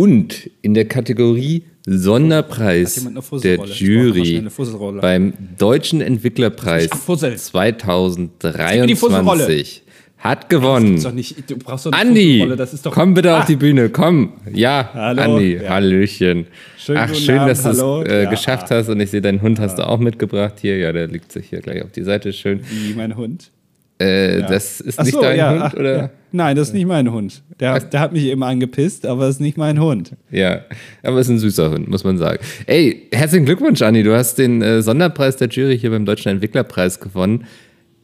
Und in der Kategorie Sonderpreis der Jury beim Deutschen Entwicklerpreis 2023 hat gewonnen. Nicht, Andi, komm bitte ah. auf die Bühne, komm. Ja, Hallo. Andi, ja. Hallöchen. Schön Ach, schön, Abend, dass du es äh, ja. geschafft hast und ich sehe, deinen Hund hast du auch mitgebracht hier. Ja, der liegt sich hier gleich auf die Seite, schön. Wie mein Hund? Äh, ja. Das ist Ach nicht so, dein ja, Hund, ach, oder? Ja. Nein, das ist nicht mein Hund. Der, der hat mich eben angepisst, aber es ist nicht mein Hund. Ja, aber es ist ein süßer Hund, muss man sagen. Ey, herzlichen Glückwunsch, Anni. Du hast den äh, Sonderpreis der Jury hier beim Deutschen Entwicklerpreis gewonnen.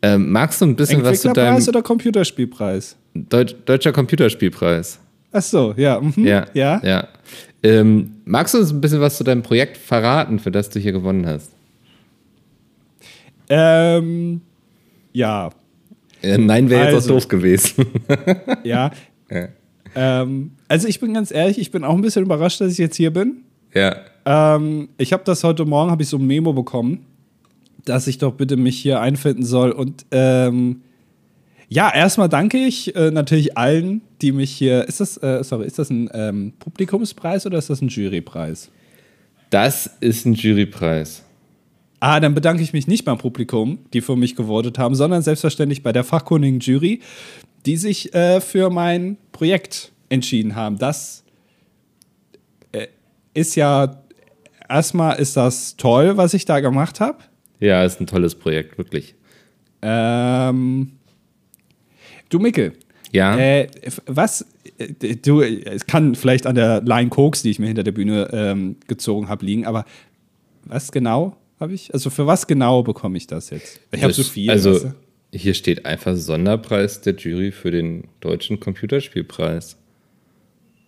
Ähm, magst du ein bisschen was zu deinem... Entwicklerpreis oder Computerspielpreis? Deut Deutscher Computerspielpreis. Ach so, ja. Mhm. Ja, ja. ja. Ähm, magst du uns ein bisschen was zu deinem Projekt verraten, für das du hier gewonnen hast? Ähm, ja, äh, nein, wäre jetzt also, auch doof gewesen. ja. ja. Ähm, also ich bin ganz ehrlich, ich bin auch ein bisschen überrascht, dass ich jetzt hier bin. Ja. Ähm, ich habe das heute Morgen, habe ich so ein Memo bekommen, dass ich doch bitte mich hier einfinden soll. Und ähm, ja, erstmal danke ich äh, natürlich allen, die mich hier. Ist das, äh, sorry, ist das ein ähm, Publikumspreis oder ist das ein Jurypreis? Das ist ein Jurypreis. Ah, dann bedanke ich mich nicht beim Publikum, die für mich gewotet haben, sondern selbstverständlich bei der fachkundigen Jury, die sich äh, für mein Projekt entschieden haben. Das äh, ist ja, erstmal ist das toll, was ich da gemacht habe. Ja, ist ein tolles Projekt, wirklich. Ähm, du, Mickel. Ja. Äh, was, äh, du, es kann vielleicht an der Line Koks, die ich mir hinter der Bühne ähm, gezogen habe, liegen, aber was genau habe ich? Also für was genau bekomme ich das jetzt? Ich habe so viel. Also weißt du? hier steht einfach Sonderpreis der Jury für den deutschen Computerspielpreis.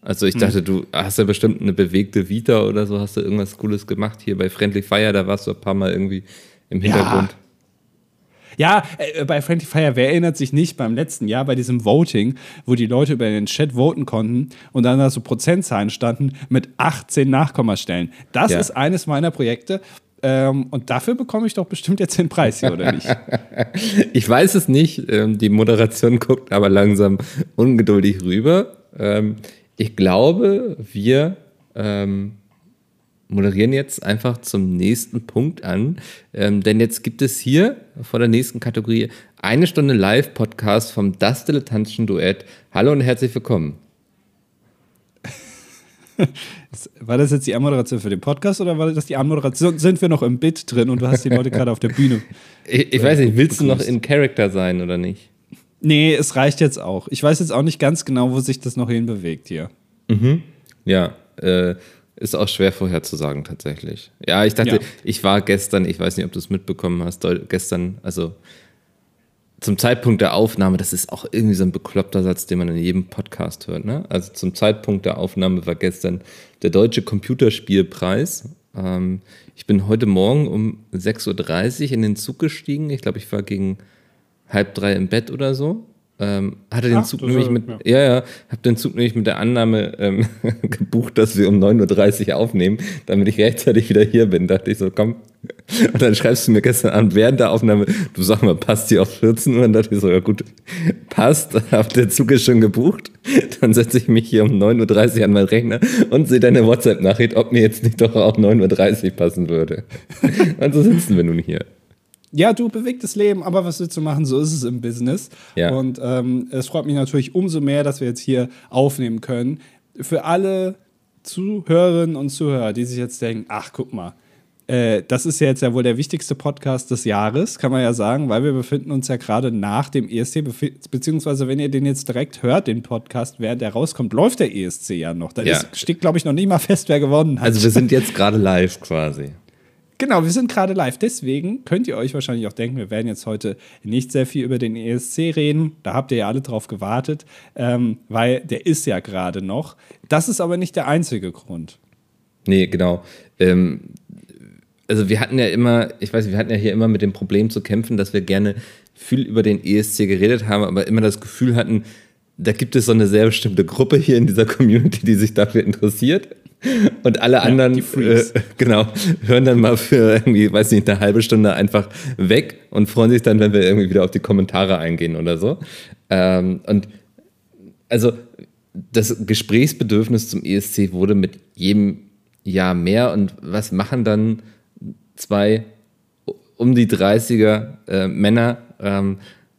Also ich hm. dachte, du hast ja bestimmt eine bewegte Vita oder so, hast du irgendwas Cooles gemacht hier bei Friendly Fire, da warst du ein paar Mal irgendwie im Hintergrund. Ja, ja äh, bei Friendly Fire, wer erinnert sich nicht beim letzten Jahr bei diesem Voting, wo die Leute über den Chat voten konnten und dann da so Prozentzahlen standen mit 18 Nachkommastellen. Das ja. ist eines meiner Projekte, ähm, und dafür bekomme ich doch bestimmt jetzt den Preis hier, oder nicht? ich weiß es nicht. Ähm, die Moderation guckt aber langsam ungeduldig rüber. Ähm, ich glaube, wir ähm, moderieren jetzt einfach zum nächsten Punkt an. Ähm, denn jetzt gibt es hier vor der nächsten Kategorie eine Stunde Live-Podcast vom Das Dilettantischen Duett. Hallo und herzlich willkommen. War das jetzt die Anmoderation für den Podcast oder war das die Anmoderation? Sind wir noch im Bit drin und du hast die Leute gerade auf der Bühne? Ich, ich weiß nicht, willst du noch in Character sein oder nicht? Nee, es reicht jetzt auch. Ich weiß jetzt auch nicht ganz genau, wo sich das noch hinbewegt hier. Mhm. Ja, äh, ist auch schwer vorherzusagen tatsächlich. Ja, ich dachte, ja. ich war gestern, ich weiß nicht, ob du es mitbekommen hast, gestern, also zum Zeitpunkt der Aufnahme, das ist auch irgendwie so ein bekloppter Satz, den man in jedem Podcast hört. Ne? Also zum Zeitpunkt der Aufnahme war gestern der Deutsche Computerspielpreis. Ähm, ich bin heute Morgen um 6.30 Uhr in den Zug gestiegen. Ich glaube, ich war gegen halb drei im Bett oder so. Ähm, hatte den Ach, Zug nämlich mit, ja, ja, ja habe den Zug nämlich mit der Annahme ähm, gebucht, dass wir um 9.30 Uhr aufnehmen, damit ich rechtzeitig wieder hier bin. Dachte ich so, komm. Und dann schreibst du mir gestern Abend während der Aufnahme, du sag mal, passt die auf 14 Uhr? Und dachte ich so, ja gut, passt, hab der Zug ist schon gebucht. Dann setze ich mich hier um 9.30 Uhr an meinen Rechner und sehe deine WhatsApp-Nachricht, ob mir jetzt nicht doch auch 9.30 Uhr passen würde. Und so sitzen wir nun hier ja, du bewegtes Leben, aber was willst du machen? So ist es im Business. Ja. Und ähm, es freut mich natürlich umso mehr, dass wir jetzt hier aufnehmen können. Für alle Zuhörerinnen und Zuhörer, die sich jetzt denken, ach, guck mal, äh, das ist ja jetzt ja wohl der wichtigste Podcast des Jahres, kann man ja sagen, weil wir befinden uns ja gerade nach dem ESC, beziehungsweise wenn ihr den jetzt direkt hört, den Podcast, während der rauskommt, läuft der ESC ja noch. Da ja. steht, glaube ich, noch nicht mal fest, wer gewonnen hat. Also wir sind jetzt gerade live quasi. Genau, wir sind gerade live. Deswegen könnt ihr euch wahrscheinlich auch denken, wir werden jetzt heute nicht sehr viel über den ESC reden. Da habt ihr ja alle drauf gewartet, ähm, weil der ist ja gerade noch. Das ist aber nicht der einzige Grund. Nee, genau. Ähm, also wir hatten ja immer, ich weiß nicht, wir hatten ja hier immer mit dem Problem zu kämpfen, dass wir gerne viel über den ESC geredet haben, aber immer das Gefühl hatten, da gibt es so eine sehr bestimmte Gruppe hier in dieser Community, die sich dafür interessiert. Und alle anderen, ja, äh, genau, hören dann mal für irgendwie, weiß nicht, eine halbe Stunde einfach weg und freuen sich dann, wenn wir irgendwie wieder auf die Kommentare eingehen oder so. Ähm, und also das Gesprächsbedürfnis zum ESC wurde mit jedem Jahr mehr. Und was machen dann zwei um die 30er äh, Männer, ähm,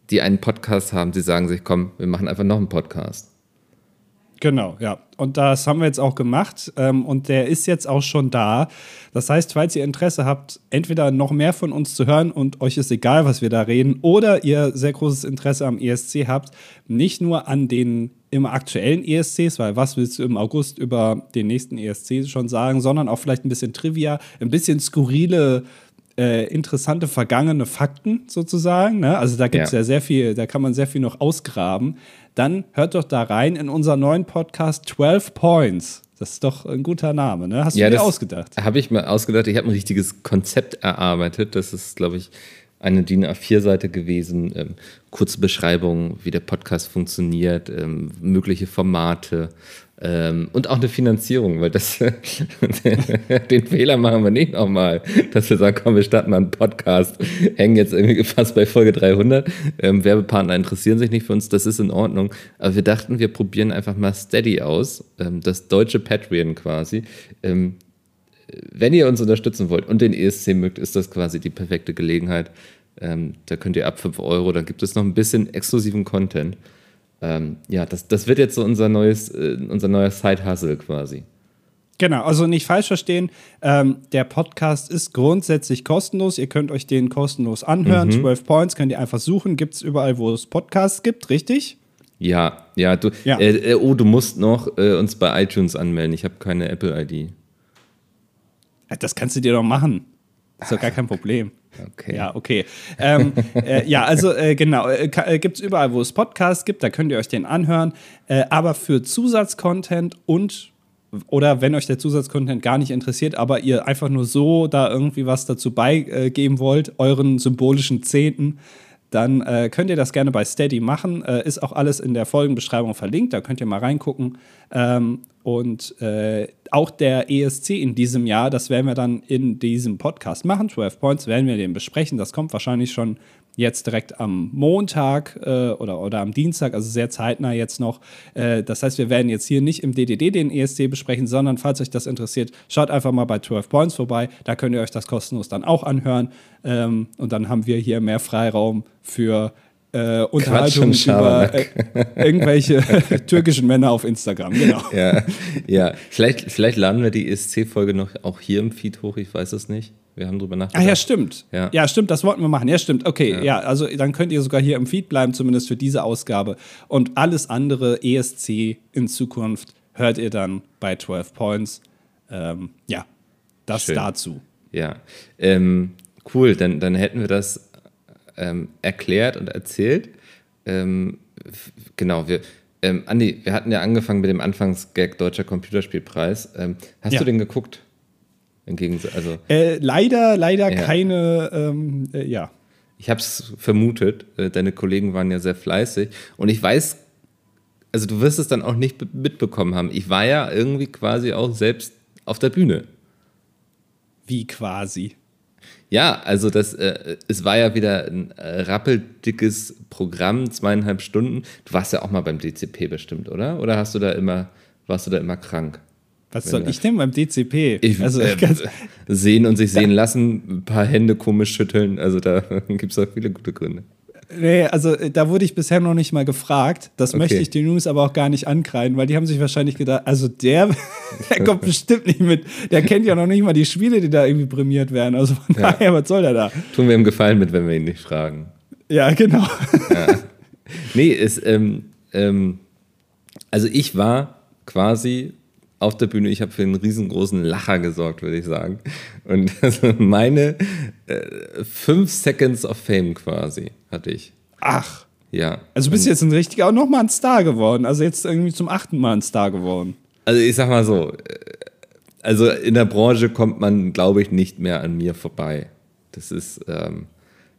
die einen Podcast haben? Sie sagen sich, komm, wir machen einfach noch einen Podcast. Genau, ja. Und das haben wir jetzt auch gemacht ähm, und der ist jetzt auch schon da. Das heißt, falls ihr Interesse habt, entweder noch mehr von uns zu hören und euch ist egal, was wir da reden, oder ihr sehr großes Interesse am ESC habt, nicht nur an den im aktuellen ESCs, weil was willst du im August über den nächsten ESC schon sagen, sondern auch vielleicht ein bisschen Trivia, ein bisschen skurrile äh, interessante vergangene Fakten sozusagen. Ne? Also da gibt es ja. ja. sehr viel, da kann man sehr viel noch ausgraben. Dann hört doch da rein in unseren neuen Podcast 12 Points. Das ist doch ein guter Name, ne? Hast du ja, dir ausgedacht? Habe ich mir ausgedacht. Ich habe ein richtiges Konzept erarbeitet. Das ist, glaube ich, eine DIN A4-Seite gewesen. Kurze Beschreibung, wie der Podcast funktioniert, ähm, mögliche Formate, ähm, und auch eine Finanzierung, weil das den Fehler machen wir nicht nochmal, dass wir sagen, komm, wir starten mal einen Podcast, hängen jetzt irgendwie fast bei Folge 300. Ähm, Werbepartner interessieren sich nicht für uns, das ist in Ordnung. Aber wir dachten, wir probieren einfach mal Steady aus, ähm, das deutsche Patreon quasi. Ähm, wenn ihr uns unterstützen wollt und den ESC mögt, ist das quasi die perfekte Gelegenheit. Ähm, da könnt ihr ab 5 Euro, dann gibt es noch ein bisschen exklusiven Content ähm, ja, das, das wird jetzt so unser neues, äh, unser neuer Side-Hustle quasi. Genau, also nicht falsch verstehen. Ähm, der Podcast ist grundsätzlich kostenlos. Ihr könnt euch den kostenlos anhören. Mhm. 12 Points könnt ihr einfach suchen. Gibt es überall, wo es Podcasts gibt, richtig? Ja, ja. Du, ja. Äh, äh, oh, du musst noch äh, uns bei iTunes anmelden. Ich habe keine Apple-ID. Das kannst du dir doch machen. Ist doch gar kein Problem. Okay. Ja, okay. Ähm, äh, ja, also äh, genau, äh, äh gibt es überall, wo es Podcasts gibt, da könnt ihr euch den anhören. Äh, aber für Zusatzcontent und oder wenn euch der Zusatzcontent gar nicht interessiert, aber ihr einfach nur so da irgendwie was dazu beigeben wollt, euren symbolischen Zehnten, dann äh, könnt ihr das gerne bei Steady machen. Äh, ist auch alles in der Folgenbeschreibung verlinkt, da könnt ihr mal reingucken. Ähm, und äh, auch der ESC in diesem Jahr, das werden wir dann in diesem Podcast machen. 12 Points werden wir den besprechen. Das kommt wahrscheinlich schon jetzt direkt am Montag äh, oder, oder am Dienstag, also sehr zeitnah jetzt noch. Äh, das heißt, wir werden jetzt hier nicht im DDD den ESC besprechen, sondern falls euch das interessiert, schaut einfach mal bei 12 Points vorbei. Da könnt ihr euch das kostenlos dann auch anhören. Ähm, und dann haben wir hier mehr Freiraum für äh, Unterhaltung über äh, irgendwelche türkischen Männer auf Instagram, genau. Ja, ja. Vielleicht, vielleicht laden wir die ESC-Folge noch auch hier im Feed hoch, ich weiß es nicht. Wir haben drüber nachgedacht. Ah ja, stimmt. Ja. ja, stimmt, das wollten wir machen. Ja, stimmt. Okay, ja. ja. also dann könnt ihr sogar hier im Feed bleiben, zumindest für diese Ausgabe. Und alles andere ESC in Zukunft hört ihr dann bei 12 Points. Ähm, ja, das Schön. dazu. Ja, ähm, cool, dann, dann hätten wir das ähm, erklärt und erzählt. Ähm, genau, wir, ähm, Andi, wir hatten ja angefangen mit dem Anfangsgag Deutscher Computerspielpreis. Ähm, hast ja. du den geguckt? Im Gegensatz, also äh, leider, leider ja. keine, ähm, äh, ja. Ich habe es vermutet. Äh, deine Kollegen waren ja sehr fleißig. Und ich weiß, also du wirst es dann auch nicht mitbekommen haben. Ich war ja irgendwie quasi auch selbst auf der Bühne. Wie quasi? Ja, also das, äh, es war ja wieder ein äh, rappeldickes Programm, zweieinhalb Stunden. Du warst ja auch mal beim DCP bestimmt, oder? Oder hast du da immer, warst du da immer krank? Was soll ich denn beim DCP? Ich, also, äh, sehen und sich sehen lassen, ein paar Hände komisch schütteln. Also da gibt es auch viele gute Gründe. Nee, also äh, da wurde ich bisher noch nicht mal gefragt. Das okay. möchte ich den News aber auch gar nicht ankreiden, weil die haben sich wahrscheinlich gedacht, also der, der kommt bestimmt nicht mit. Der kennt ja noch nicht mal die Spiele, die da irgendwie prämiert werden. Also von ja. daher, was soll der da? Tun wir ihm Gefallen mit, wenn wir ihn nicht fragen. Ja, genau. Ja. Nee, ist, ähm, ähm, also ich war quasi auf der Bühne. Ich habe für einen riesengroßen Lacher gesorgt, würde ich sagen. Und also meine äh, fünf Seconds of Fame quasi hatte ich. Ach. Ja. Also bist du jetzt ein richtiger auch nochmal ein Star geworden. Also jetzt irgendwie zum achten Mal ein Star geworden. Also ich sag mal so, äh, also in der Branche kommt man, glaube ich, nicht mehr an mir vorbei. Das ist, ähm,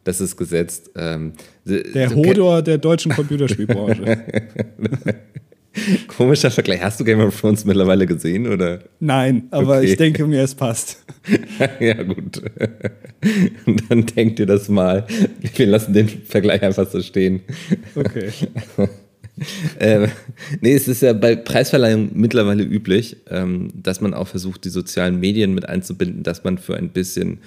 das ist gesetzt. Ähm, der Hodor der deutschen Computerspielbranche. Komischer Vergleich. Hast du Game of Thrones mittlerweile gesehen, oder? Nein, aber okay. ich denke mir, es passt. ja, gut. Dann denkt ihr das mal. Wir lassen den Vergleich einfach so stehen. Okay. ähm, nee, es ist ja bei Preisverleihungen mittlerweile üblich, ähm, dass man auch versucht, die sozialen Medien mit einzubinden, dass man für ein bisschen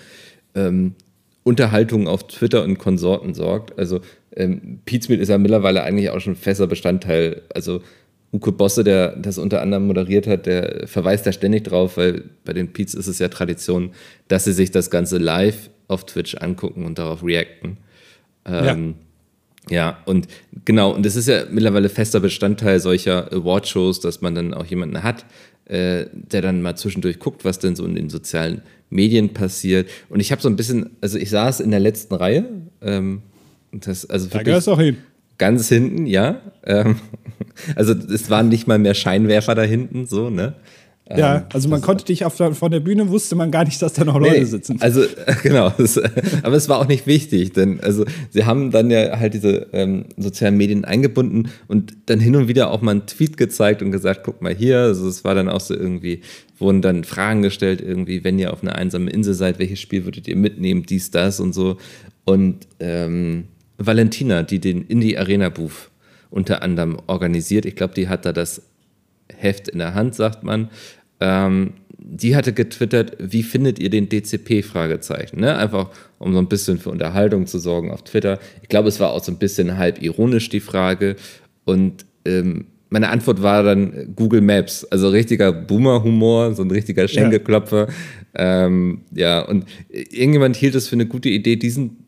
ähm, Unterhaltung auf Twitter und Konsorten sorgt. Also ähm, Pizmeet ist ja mittlerweile eigentlich auch schon fester Bestandteil. Also Uke Bosse, der das unter anderem moderiert hat, der verweist da ständig drauf, weil bei den Peets ist es ja Tradition, dass sie sich das Ganze live auf Twitch angucken und darauf reacten. Ähm, ja. ja, und genau, und es ist ja mittlerweile fester Bestandteil solcher Awardshows, dass man dann auch jemanden hat, äh, der dann mal zwischendurch guckt, was denn so in den sozialen Medien passiert. Und ich habe so ein bisschen, also ich saß in der letzten Reihe. Ähm, das, also da gehörst auch hin. Ganz hinten, ja. Ähm, also es waren nicht mal mehr Scheinwerfer da hinten, so, ne? Ja, ähm, also man konnte dich auf der, von der Bühne, wusste man gar nicht, dass da noch Leute nee, sitzen. Also genau, das, aber es war auch nicht wichtig, denn also sie haben dann ja halt diese ähm, sozialen Medien eingebunden und dann hin und wieder auch mal einen Tweet gezeigt und gesagt, guck mal hier, also es war dann auch so irgendwie, wurden dann Fragen gestellt, irgendwie, wenn ihr auf einer einsamen Insel seid, welches Spiel würdet ihr mitnehmen, dies, das und so. Und ähm, Valentina, die den Indie Arena Booth unter anderem organisiert. Ich glaube, die hat da das Heft in der Hand, sagt man. Ähm, die hatte getwittert, wie findet ihr den DCP? Fragezeichen. Ne? Einfach um so ein bisschen für Unterhaltung zu sorgen auf Twitter. Ich glaube, es war auch so ein bisschen halb ironisch die Frage. Und ähm, meine Antwort war dann Google Maps. Also richtiger Boomer-Humor, so ein richtiger Schenkelklopfer. Ja. Ähm, ja, und irgendjemand hielt es für eine gute Idee, diesen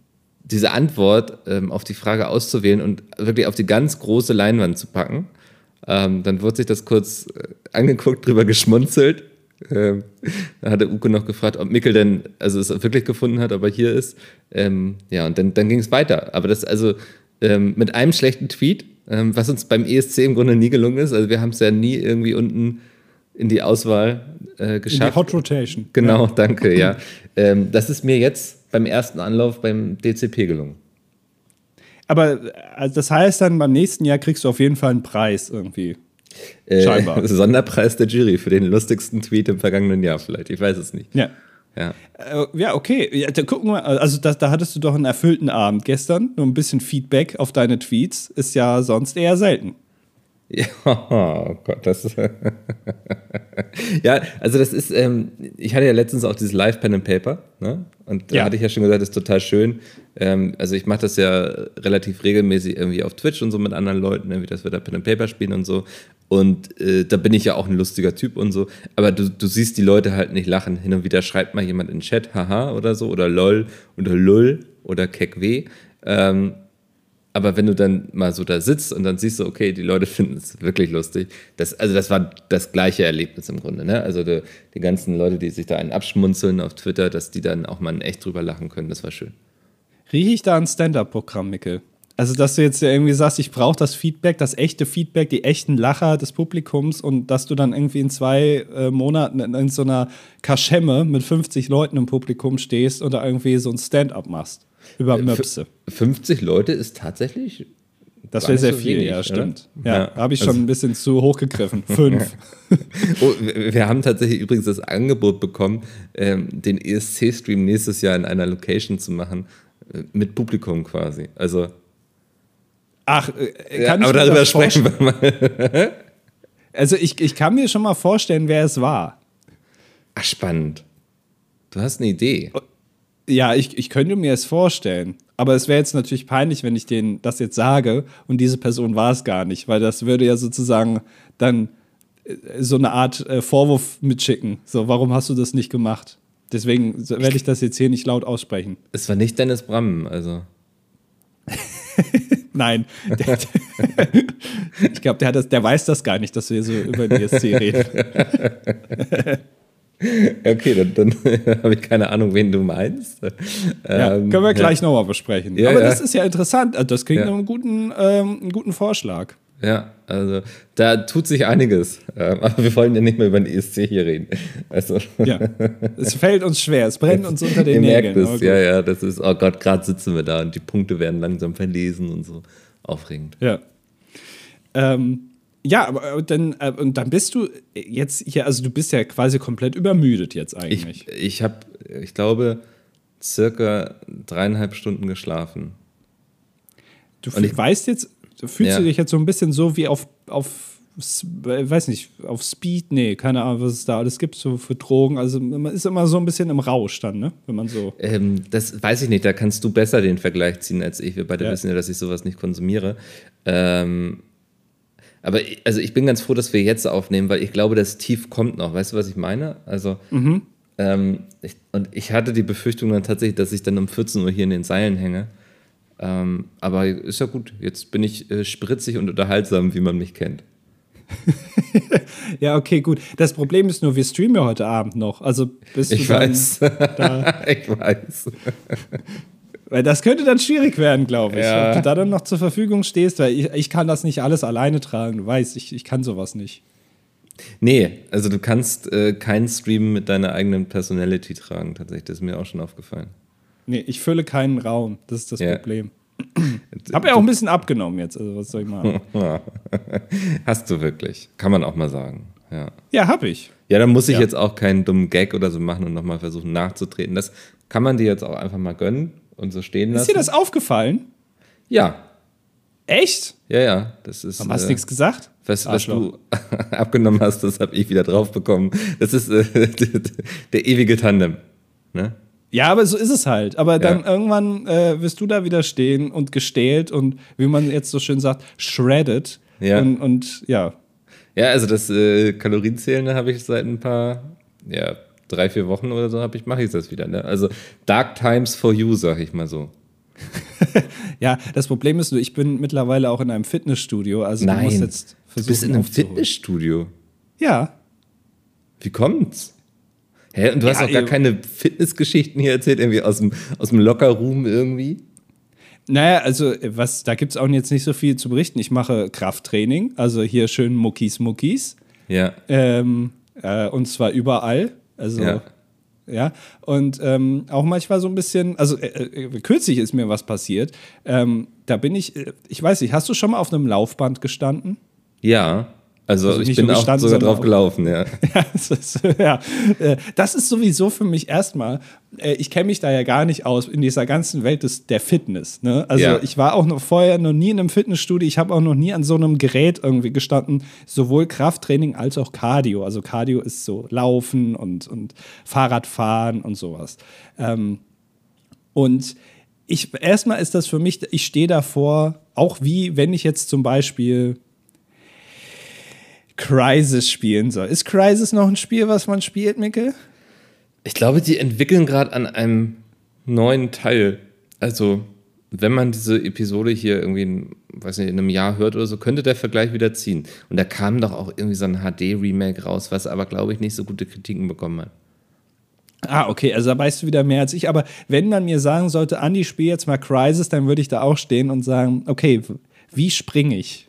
diese Antwort ähm, auf die Frage auszuwählen und wirklich auf die ganz große Leinwand zu packen. Ähm, dann wurde sich das kurz äh, angeguckt, drüber geschmunzelt. Ähm, da hatte Uke noch gefragt, ob Mikkel denn, also es wirklich gefunden hat, ob er hier ist. Ähm, ja, und dann, dann ging es weiter. Aber das also ähm, mit einem schlechten Tweet, ähm, was uns beim ESC im Grunde nie gelungen ist. Also wir haben es ja nie irgendwie unten in die Auswahl äh, geschafft. In die Hot Rotation. Genau, ja. danke, ja. Ähm, das ist mir jetzt beim ersten Anlauf beim DCP gelungen. Aber also das heißt dann, beim nächsten Jahr kriegst du auf jeden Fall einen Preis irgendwie. Äh, Scheinbar. Sonderpreis der Jury für den lustigsten Tweet im vergangenen Jahr vielleicht. Ich weiß es nicht. Ja. Ja. Äh, ja, okay. Ja, da gucken wir, also da, da hattest du doch einen erfüllten Abend gestern. Nur ein bisschen Feedback auf deine Tweets ist ja sonst eher selten. Ja, oh Gott, das ist. ja, also das ist, ähm, ich hatte ja letztens auch dieses Live Pen and Paper, ne? Und da ja. hatte ich ja schon gesagt, das ist total schön. Ähm, also ich mache das ja relativ regelmäßig irgendwie auf Twitch und so mit anderen Leuten, irgendwie, dass wir da Pen and Paper spielen und so. Und äh, da bin ich ja auch ein lustiger Typ und so. Aber du, du siehst die Leute halt nicht lachen. Hin und wieder schreibt mal jemand in den Chat, haha oder so, oder lol oder lull oder keckweh. Ähm, aber wenn du dann mal so da sitzt und dann siehst du, okay, die Leute finden es wirklich lustig. Das, also das war das gleiche Erlebnis im Grunde. Ne? Also die, die ganzen Leute, die sich da einen abschmunzeln auf Twitter, dass die dann auch mal echt drüber lachen können, das war schön. Rieche ich da ein Stand-up-Programm, Mickel? Also, dass du jetzt irgendwie sagst, ich brauche das Feedback, das echte Feedback, die echten Lacher des Publikums und dass du dann irgendwie in zwei äh, Monaten in, in, so einer Kaschemme mit 50 Leuten im Publikum stehst oder irgendwie so ein Stand-up machst. Über äh, Möpse. 50 Leute ist tatsächlich. Das wäre sehr so viel, wenig, ja, stimmt. Oder? Ja, ja habe ich schon also, ein bisschen zu hoch gegriffen. Fünf. oh, wir haben tatsächlich übrigens das Angebot bekommen, ähm, den ESC-Stream nächstes Jahr in einer Location zu machen, äh, mit Publikum quasi. Also. Ach, äh, kann ja, aber darüber sprechen wir mal. also, ich, ich kann mir schon mal vorstellen, wer es war. Ach, spannend. Du hast eine Idee. Oh, ja, ich, ich könnte mir es vorstellen. Aber es wäre jetzt natürlich peinlich, wenn ich denen das jetzt sage und diese Person war es gar nicht, weil das würde ja sozusagen dann äh, so eine Art äh, Vorwurf mitschicken. So, warum hast du das nicht gemacht? Deswegen werde ich das jetzt hier nicht laut aussprechen. Es war nicht Dennis Brammen, also. Nein. Der, ich glaube, der, der weiß das gar nicht, dass wir so über den ESC reden. Okay, dann, dann habe ich keine Ahnung, wen du meinst. Ja, ähm, können wir gleich ja. nochmal besprechen. Ja, Aber ja. das ist ja interessant. Also das klingt nach einem guten, ähm, einen guten Vorschlag. Ja, also da tut sich einiges. Ähm, aber wir wollen ja nicht mehr über den ESC hier reden. Also. Ja, es fällt uns schwer, es brennt uns unter den Ihr Nägeln. Merkt es, ja, ja, das ist, oh Gott, gerade sitzen wir da und die Punkte werden langsam verlesen und so. Aufregend. Ja. Ähm, ja, aber dann, äh, und dann bist du jetzt hier, also du bist ja quasi komplett übermüdet jetzt eigentlich. Ich, ich habe, ich glaube, circa dreieinhalb Stunden geschlafen. Du und ich, weißt jetzt, fühlst ja. du dich jetzt so ein bisschen so wie auf, auf weiß nicht, auf Speed, nee, keine Ahnung, was es da alles gibt so für Drogen. Also man ist immer so ein bisschen im Rausch dann, ne? Wenn man so. Ähm, das weiß ich nicht, da kannst du besser den Vergleich ziehen als ich. Wir beide ja. wissen ja, dass ich sowas nicht konsumiere. Ähm, aber also ich bin ganz froh, dass wir jetzt aufnehmen, weil ich glaube, das Tief kommt noch. Weißt du, was ich meine? Also, mhm. ähm, ich, und ich hatte die Befürchtung dann tatsächlich, dass ich dann um 14 Uhr hier in den Seilen hänge. Ähm, aber ist ja gut. Jetzt bin ich äh, spritzig und unterhaltsam, wie man mich kennt. ja, okay, gut. Das Problem ist nur, wir streamen ja heute Abend noch. Also bist ich du weiß. ich weiß. Weil das könnte dann schwierig werden, glaube ich. Ja. Ob du da dann noch zur Verfügung stehst, weil ich, ich kann das nicht alles alleine tragen. Du weißt, ich, ich kann sowas nicht. Nee, also du kannst äh, keinen Stream mit deiner eigenen Personality tragen, tatsächlich. Das ist mir auch schon aufgefallen. Nee, ich fülle keinen Raum. Das ist das ja. Problem. Hab ja auch ein bisschen abgenommen jetzt, also was soll ich machen? Hast du wirklich. Kann man auch mal sagen. Ja, ja hab ich. Ja, dann muss ich ja. jetzt auch keinen dummen Gag oder so machen und nochmal versuchen nachzutreten. Das kann man dir jetzt auch einfach mal gönnen und so stehen lassen. Ist dir das aufgefallen? Ja. Echt? Ja, ja. Das ist, Warum hast du äh, nichts gesagt? Was, was du abgenommen hast, das habe ich wieder drauf bekommen. Das ist äh, der ewige Tandem. Ne? Ja, aber so ist es halt. Aber dann ja. irgendwann äh, wirst du da wieder stehen und gestählt und wie man jetzt so schön sagt, shredded. Ja. Und, und ja. Ja, also das äh, Kalorienzählen habe ich seit ein paar, ja, drei, vier Wochen oder so habe ich, mache ich das wieder. Ne? Also Dark Times for You, sag ich mal so. ja, das Problem ist nur, ich bin mittlerweile auch in einem Fitnessstudio. Also Nein, du musst jetzt versuchen. Du bist in einem Fitnessstudio? Ja. Wie kommt's? Hä? Und du ja, hast auch gar keine Fitnessgeschichten hier erzählt, irgendwie aus dem, aus dem Lockerroom irgendwie? Naja, also was, da gibt es auch jetzt nicht so viel zu berichten. Ich mache Krafttraining, also hier schön Muckis Muckis. Ja. Ähm, äh, und zwar überall. Also ja. Ja, und ähm, auch manchmal so ein bisschen, also äh, äh, kürzlich ist mir was passiert. Ähm, da bin ich, äh, ich weiß nicht, hast du schon mal auf einem Laufband gestanden? Ja. Also, also ich bin auch sogar drauf gelaufen, ja. ja, das ist, ja. Äh, das ist sowieso für mich erstmal, äh, ich kenne mich da ja gar nicht aus in dieser ganzen Welt des, der Fitness. Ne? Also ja. ich war auch noch vorher noch nie in einem Fitnessstudio, ich habe auch noch nie an so einem Gerät irgendwie gestanden, sowohl Krafttraining als auch Cardio. Also Cardio ist so Laufen und, und Fahrradfahren und sowas. Ähm, und ich, erstmal ist das für mich, ich stehe davor, auch wie wenn ich jetzt zum Beispiel Crisis spielen soll. Ist Crisis noch ein Spiel, was man spielt, Mikkel? Ich glaube, die entwickeln gerade an einem neuen Teil. Also, wenn man diese Episode hier irgendwie, in, weiß nicht, in einem Jahr hört oder so, könnte der Vergleich wieder ziehen. Und da kam doch auch irgendwie so ein HD-Remake raus, was aber, glaube ich, nicht so gute Kritiken bekommen hat. Ah, okay, also da weißt du wieder mehr als ich. Aber wenn man mir sagen sollte, Andi, spiel jetzt mal Crisis, dann würde ich da auch stehen und sagen, okay, wie springe ich?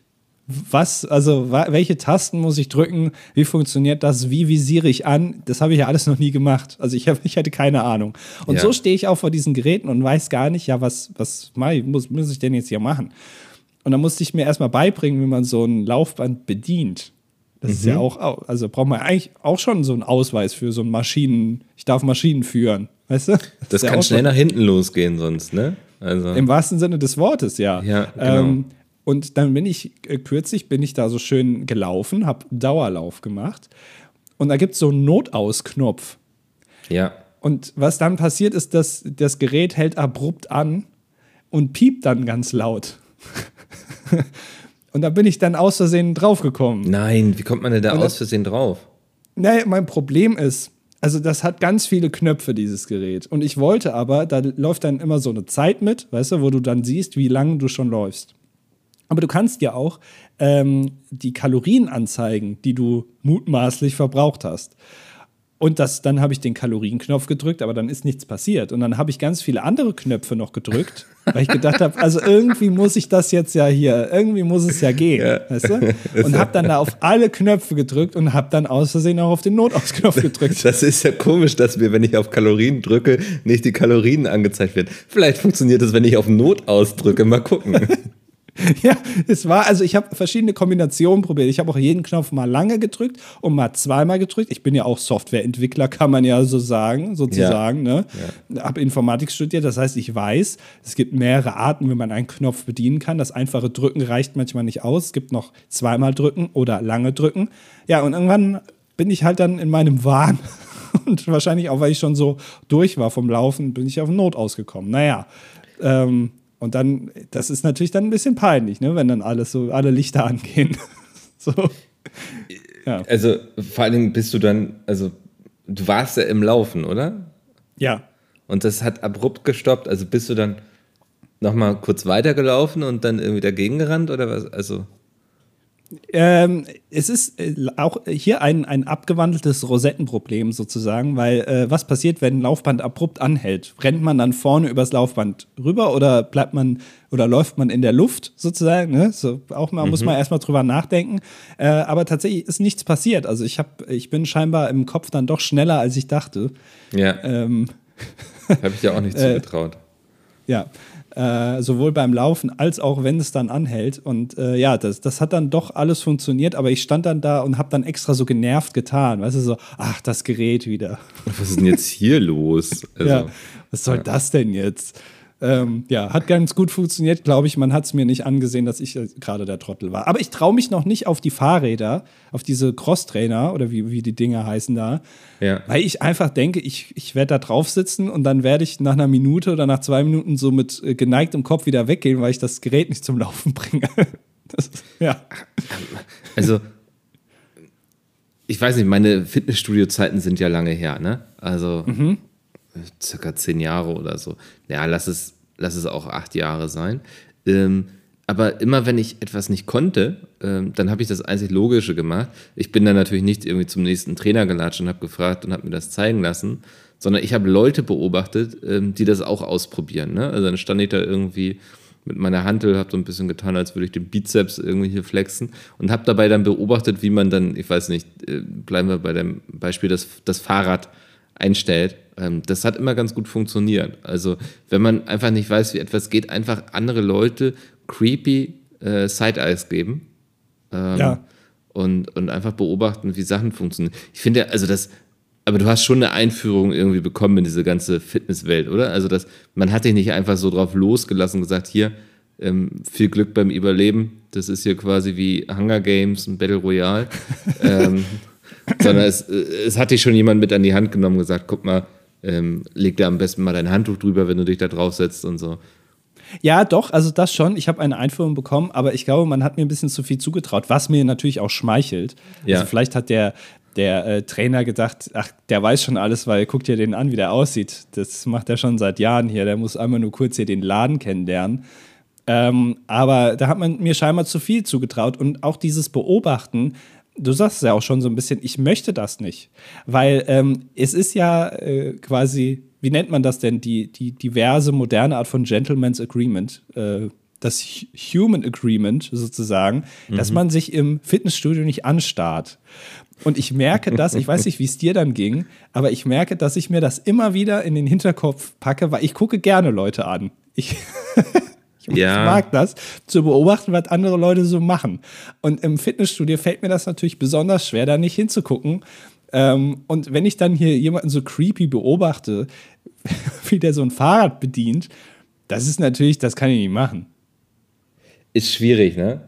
Was, also welche Tasten muss ich drücken, wie funktioniert das, wie visiere ich an, das habe ich ja alles noch nie gemacht. Also ich, hab, ich hatte keine Ahnung. Und ja. so stehe ich auch vor diesen Geräten und weiß gar nicht, ja, was, was muss, muss ich denn jetzt hier machen? Und dann musste ich mir erstmal beibringen, wie man so ein Laufband bedient. Das mhm. ist ja mhm. auch, also braucht man eigentlich auch schon so einen Ausweis für so ein Maschinen, ich darf Maschinen führen, weißt du? Das, das kann schnell nach hinten losgehen sonst, ne? Also. Im wahrsten Sinne des Wortes, ja. Ja, genau. Ähm, und dann bin ich, äh, kürzlich bin ich da so schön gelaufen, habe Dauerlauf gemacht. Und da gibt es so einen Notausknopf. Ja. Und was dann passiert ist, dass das Gerät hält abrupt an und piept dann ganz laut. und da bin ich dann aus Versehen draufgekommen. Nein, wie kommt man denn da und aus Versehen drauf? Naja, mein Problem ist, also das hat ganz viele Knöpfe, dieses Gerät. Und ich wollte aber, da läuft dann immer so eine Zeit mit, weißt du, wo du dann siehst, wie lange du schon läufst. Aber du kannst ja auch ähm, die Kalorien anzeigen, die du mutmaßlich verbraucht hast. Und das, dann habe ich den Kalorienknopf gedrückt, aber dann ist nichts passiert. Und dann habe ich ganz viele andere Knöpfe noch gedrückt, weil ich gedacht habe, also irgendwie muss ich das jetzt ja hier, irgendwie muss es ja gehen, ja. weißt du? Und habe dann da auf alle Knöpfe gedrückt und habe dann aus Versehen auch auf den Notausknopf gedrückt. Das ist ja komisch, dass mir, wenn ich auf Kalorien drücke, nicht die Kalorien angezeigt werden. Vielleicht funktioniert das, wenn ich auf Not ausdrücke. Mal gucken. ja, es war, also ich habe verschiedene Kombinationen probiert. Ich habe auch jeden Knopf mal lange gedrückt und mal zweimal gedrückt. Ich bin ja auch Softwareentwickler, kann man ja so sagen, sozusagen. Ja. Ne? Ja. Habe Informatik studiert, das heißt, ich weiß, es gibt mehrere Arten, wie man einen Knopf bedienen kann. Das einfache Drücken reicht manchmal nicht aus. Es gibt noch zweimal drücken oder lange drücken. Ja, und irgendwann bin ich halt dann in meinem Wahn und wahrscheinlich auch, weil ich schon so durch war vom Laufen, bin ich auf Not ausgekommen. Naja, ähm, und dann, das ist natürlich dann ein bisschen peinlich, ne, wenn dann alles so, alle Lichter angehen. so. Ja. Also vor allen Dingen bist du dann, also du warst ja im Laufen, oder? Ja. Und das hat abrupt gestoppt. Also bist du dann nochmal kurz weitergelaufen und dann irgendwie dagegen gerannt oder was? Also. Ähm, es ist äh, auch hier ein, ein abgewandeltes Rosettenproblem sozusagen, weil äh, was passiert, wenn ein Laufband abrupt anhält? Rennt man dann vorne übers Laufband rüber oder bleibt man oder läuft man in der Luft sozusagen? Ne? So, auch mal mhm. muss man erstmal drüber nachdenken. Äh, aber tatsächlich ist nichts passiert. Also ich habe, ich bin scheinbar im Kopf dann doch schneller, als ich dachte. Ja. Ähm, habe ich ja auch nicht äh, zugetraut. ja äh, sowohl beim Laufen als auch wenn es dann anhält. Und äh, ja, das, das hat dann doch alles funktioniert, aber ich stand dann da und habe dann extra so genervt getan. Weißt du, so, ach, das Gerät wieder. Was ist denn jetzt hier los? Also, ja, was soll ja. das denn jetzt? Ähm, ja, hat ganz gut funktioniert, glaube ich. Man hat es mir nicht angesehen, dass ich äh, gerade der Trottel war. Aber ich traue mich noch nicht auf die Fahrräder, auf diese Crosstrainer oder wie, wie die Dinger heißen da. Ja. Weil ich einfach denke, ich, ich werde da drauf sitzen und dann werde ich nach einer Minute oder nach zwei Minuten so mit äh, geneigtem Kopf wieder weggehen, weil ich das Gerät nicht zum Laufen bringe. das, ja. Also, ich weiß nicht, meine Fitnessstudio-Zeiten sind ja lange her, ne? Also. Mhm circa zehn Jahre oder so. Ja, lass es, lass es auch acht Jahre sein. Ähm, aber immer wenn ich etwas nicht konnte, ähm, dann habe ich das einzig Logische gemacht. Ich bin dann natürlich nicht irgendwie zum nächsten Trainer gelatscht und habe gefragt und habe mir das zeigen lassen, sondern ich habe Leute beobachtet, ähm, die das auch ausprobieren. Ne? Also dann stand ich da irgendwie mit meiner Hantel, habe so ein bisschen getan, als würde ich den Bizeps irgendwie hier flexen und habe dabei dann beobachtet, wie man dann, ich weiß nicht, äh, bleiben wir bei dem Beispiel, das, das Fahrrad einstellt. Ähm, das hat immer ganz gut funktioniert. Also, wenn man einfach nicht weiß, wie etwas geht, einfach andere Leute creepy äh, Side-Eyes geben. Ähm, ja. Und, und einfach beobachten, wie Sachen funktionieren. Ich finde, also das, aber du hast schon eine Einführung irgendwie bekommen in diese ganze Fitnesswelt, oder? Also, das, man hat dich nicht einfach so drauf losgelassen und gesagt, hier, ähm, viel Glück beim Überleben. Das ist hier quasi wie Hunger Games und Battle Royale. ähm, sondern es, es hat dich schon jemand mit an die Hand genommen und gesagt, guck mal, ähm, leg dir am besten mal dein Handtuch drüber, wenn du dich da drauf setzt und so. Ja, doch, also das schon. Ich habe eine Einführung bekommen, aber ich glaube, man hat mir ein bisschen zu viel zugetraut, was mir natürlich auch schmeichelt. Ja. Also vielleicht hat der, der äh, Trainer gedacht, ach, der weiß schon alles, weil guckt dir den an, wie der aussieht. Das macht er schon seit Jahren hier. Der muss einmal nur kurz hier den Laden kennenlernen. Ähm, aber da hat man mir scheinbar zu viel zugetraut und auch dieses Beobachten du sagst es ja auch schon so ein bisschen, ich möchte das nicht. Weil ähm, es ist ja äh, quasi, wie nennt man das denn, die, die diverse moderne Art von Gentleman's Agreement, äh, das Human Agreement sozusagen, mhm. dass man sich im Fitnessstudio nicht anstarrt. Und ich merke das, ich weiß nicht, wie es dir dann ging, aber ich merke, dass ich mir das immer wieder in den Hinterkopf packe, weil ich gucke gerne Leute an. Ich ja. Ich mag das, zu beobachten, was andere Leute so machen. Und im Fitnessstudio fällt mir das natürlich besonders schwer, da nicht hinzugucken. Ähm, und wenn ich dann hier jemanden so creepy beobachte, wie der so ein Fahrrad bedient, das ist natürlich, das kann ich nicht machen. Ist schwierig, ne?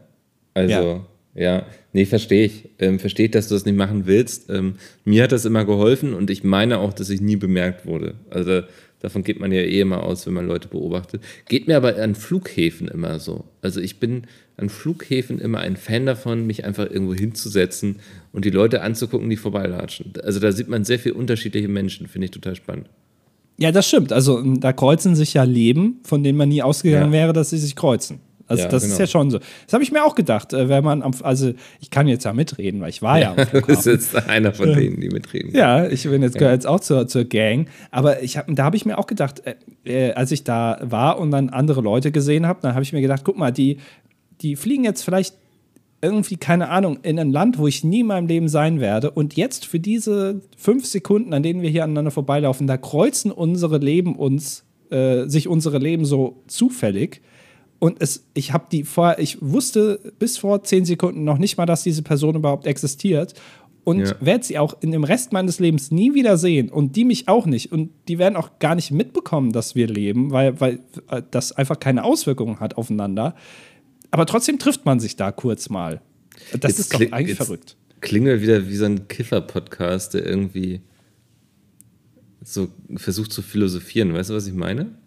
Also, ja. ja. Nee, verstehe ich. Ähm, verstehe ich, dass du das nicht machen willst. Ähm, mir hat das immer geholfen und ich meine auch, dass ich nie bemerkt wurde. Also Davon geht man ja eh immer aus, wenn man Leute beobachtet. Geht mir aber an Flughäfen immer so. Also ich bin an Flughäfen immer ein Fan davon, mich einfach irgendwo hinzusetzen und die Leute anzugucken, die vorbeilatschen. Also da sieht man sehr viele unterschiedliche Menschen, finde ich total spannend. Ja, das stimmt. Also da kreuzen sich ja Leben, von denen man nie ausgegangen ja. wäre, dass sie sich kreuzen. Also ja, das genau. ist ja schon so. Das habe ich mir auch gedacht, äh, wenn man am, also ich kann jetzt ja mitreden, weil ich war ja, ja am Flughafen. das ist jetzt einer von denen, die mitreden. Ja, ich bin jetzt, gehöre jetzt auch zur, zur Gang. Aber ich hab, da habe ich mir auch gedacht, äh, äh, als ich da war und dann andere Leute gesehen habe, dann habe ich mir gedacht, guck mal, die, die fliegen jetzt vielleicht irgendwie, keine Ahnung, in ein Land, wo ich nie in meinem Leben sein werde. Und jetzt für diese fünf Sekunden, an denen wir hier aneinander vorbeilaufen, da kreuzen unsere Leben uns, äh, sich unsere Leben so zufällig. Und es, ich habe die vor, ich wusste bis vor zehn Sekunden noch nicht mal, dass diese Person überhaupt existiert und ja. werde sie auch in dem Rest meines Lebens nie wieder sehen und die mich auch nicht und die werden auch gar nicht mitbekommen, dass wir leben, weil, weil äh, das einfach keine Auswirkungen hat aufeinander. Aber trotzdem trifft man sich da kurz mal. Das jetzt ist doch eigentlich verrückt. Klingelt wieder wie so ein Kiffer-Podcast, der irgendwie so versucht zu philosophieren. Weißt du, was ich meine?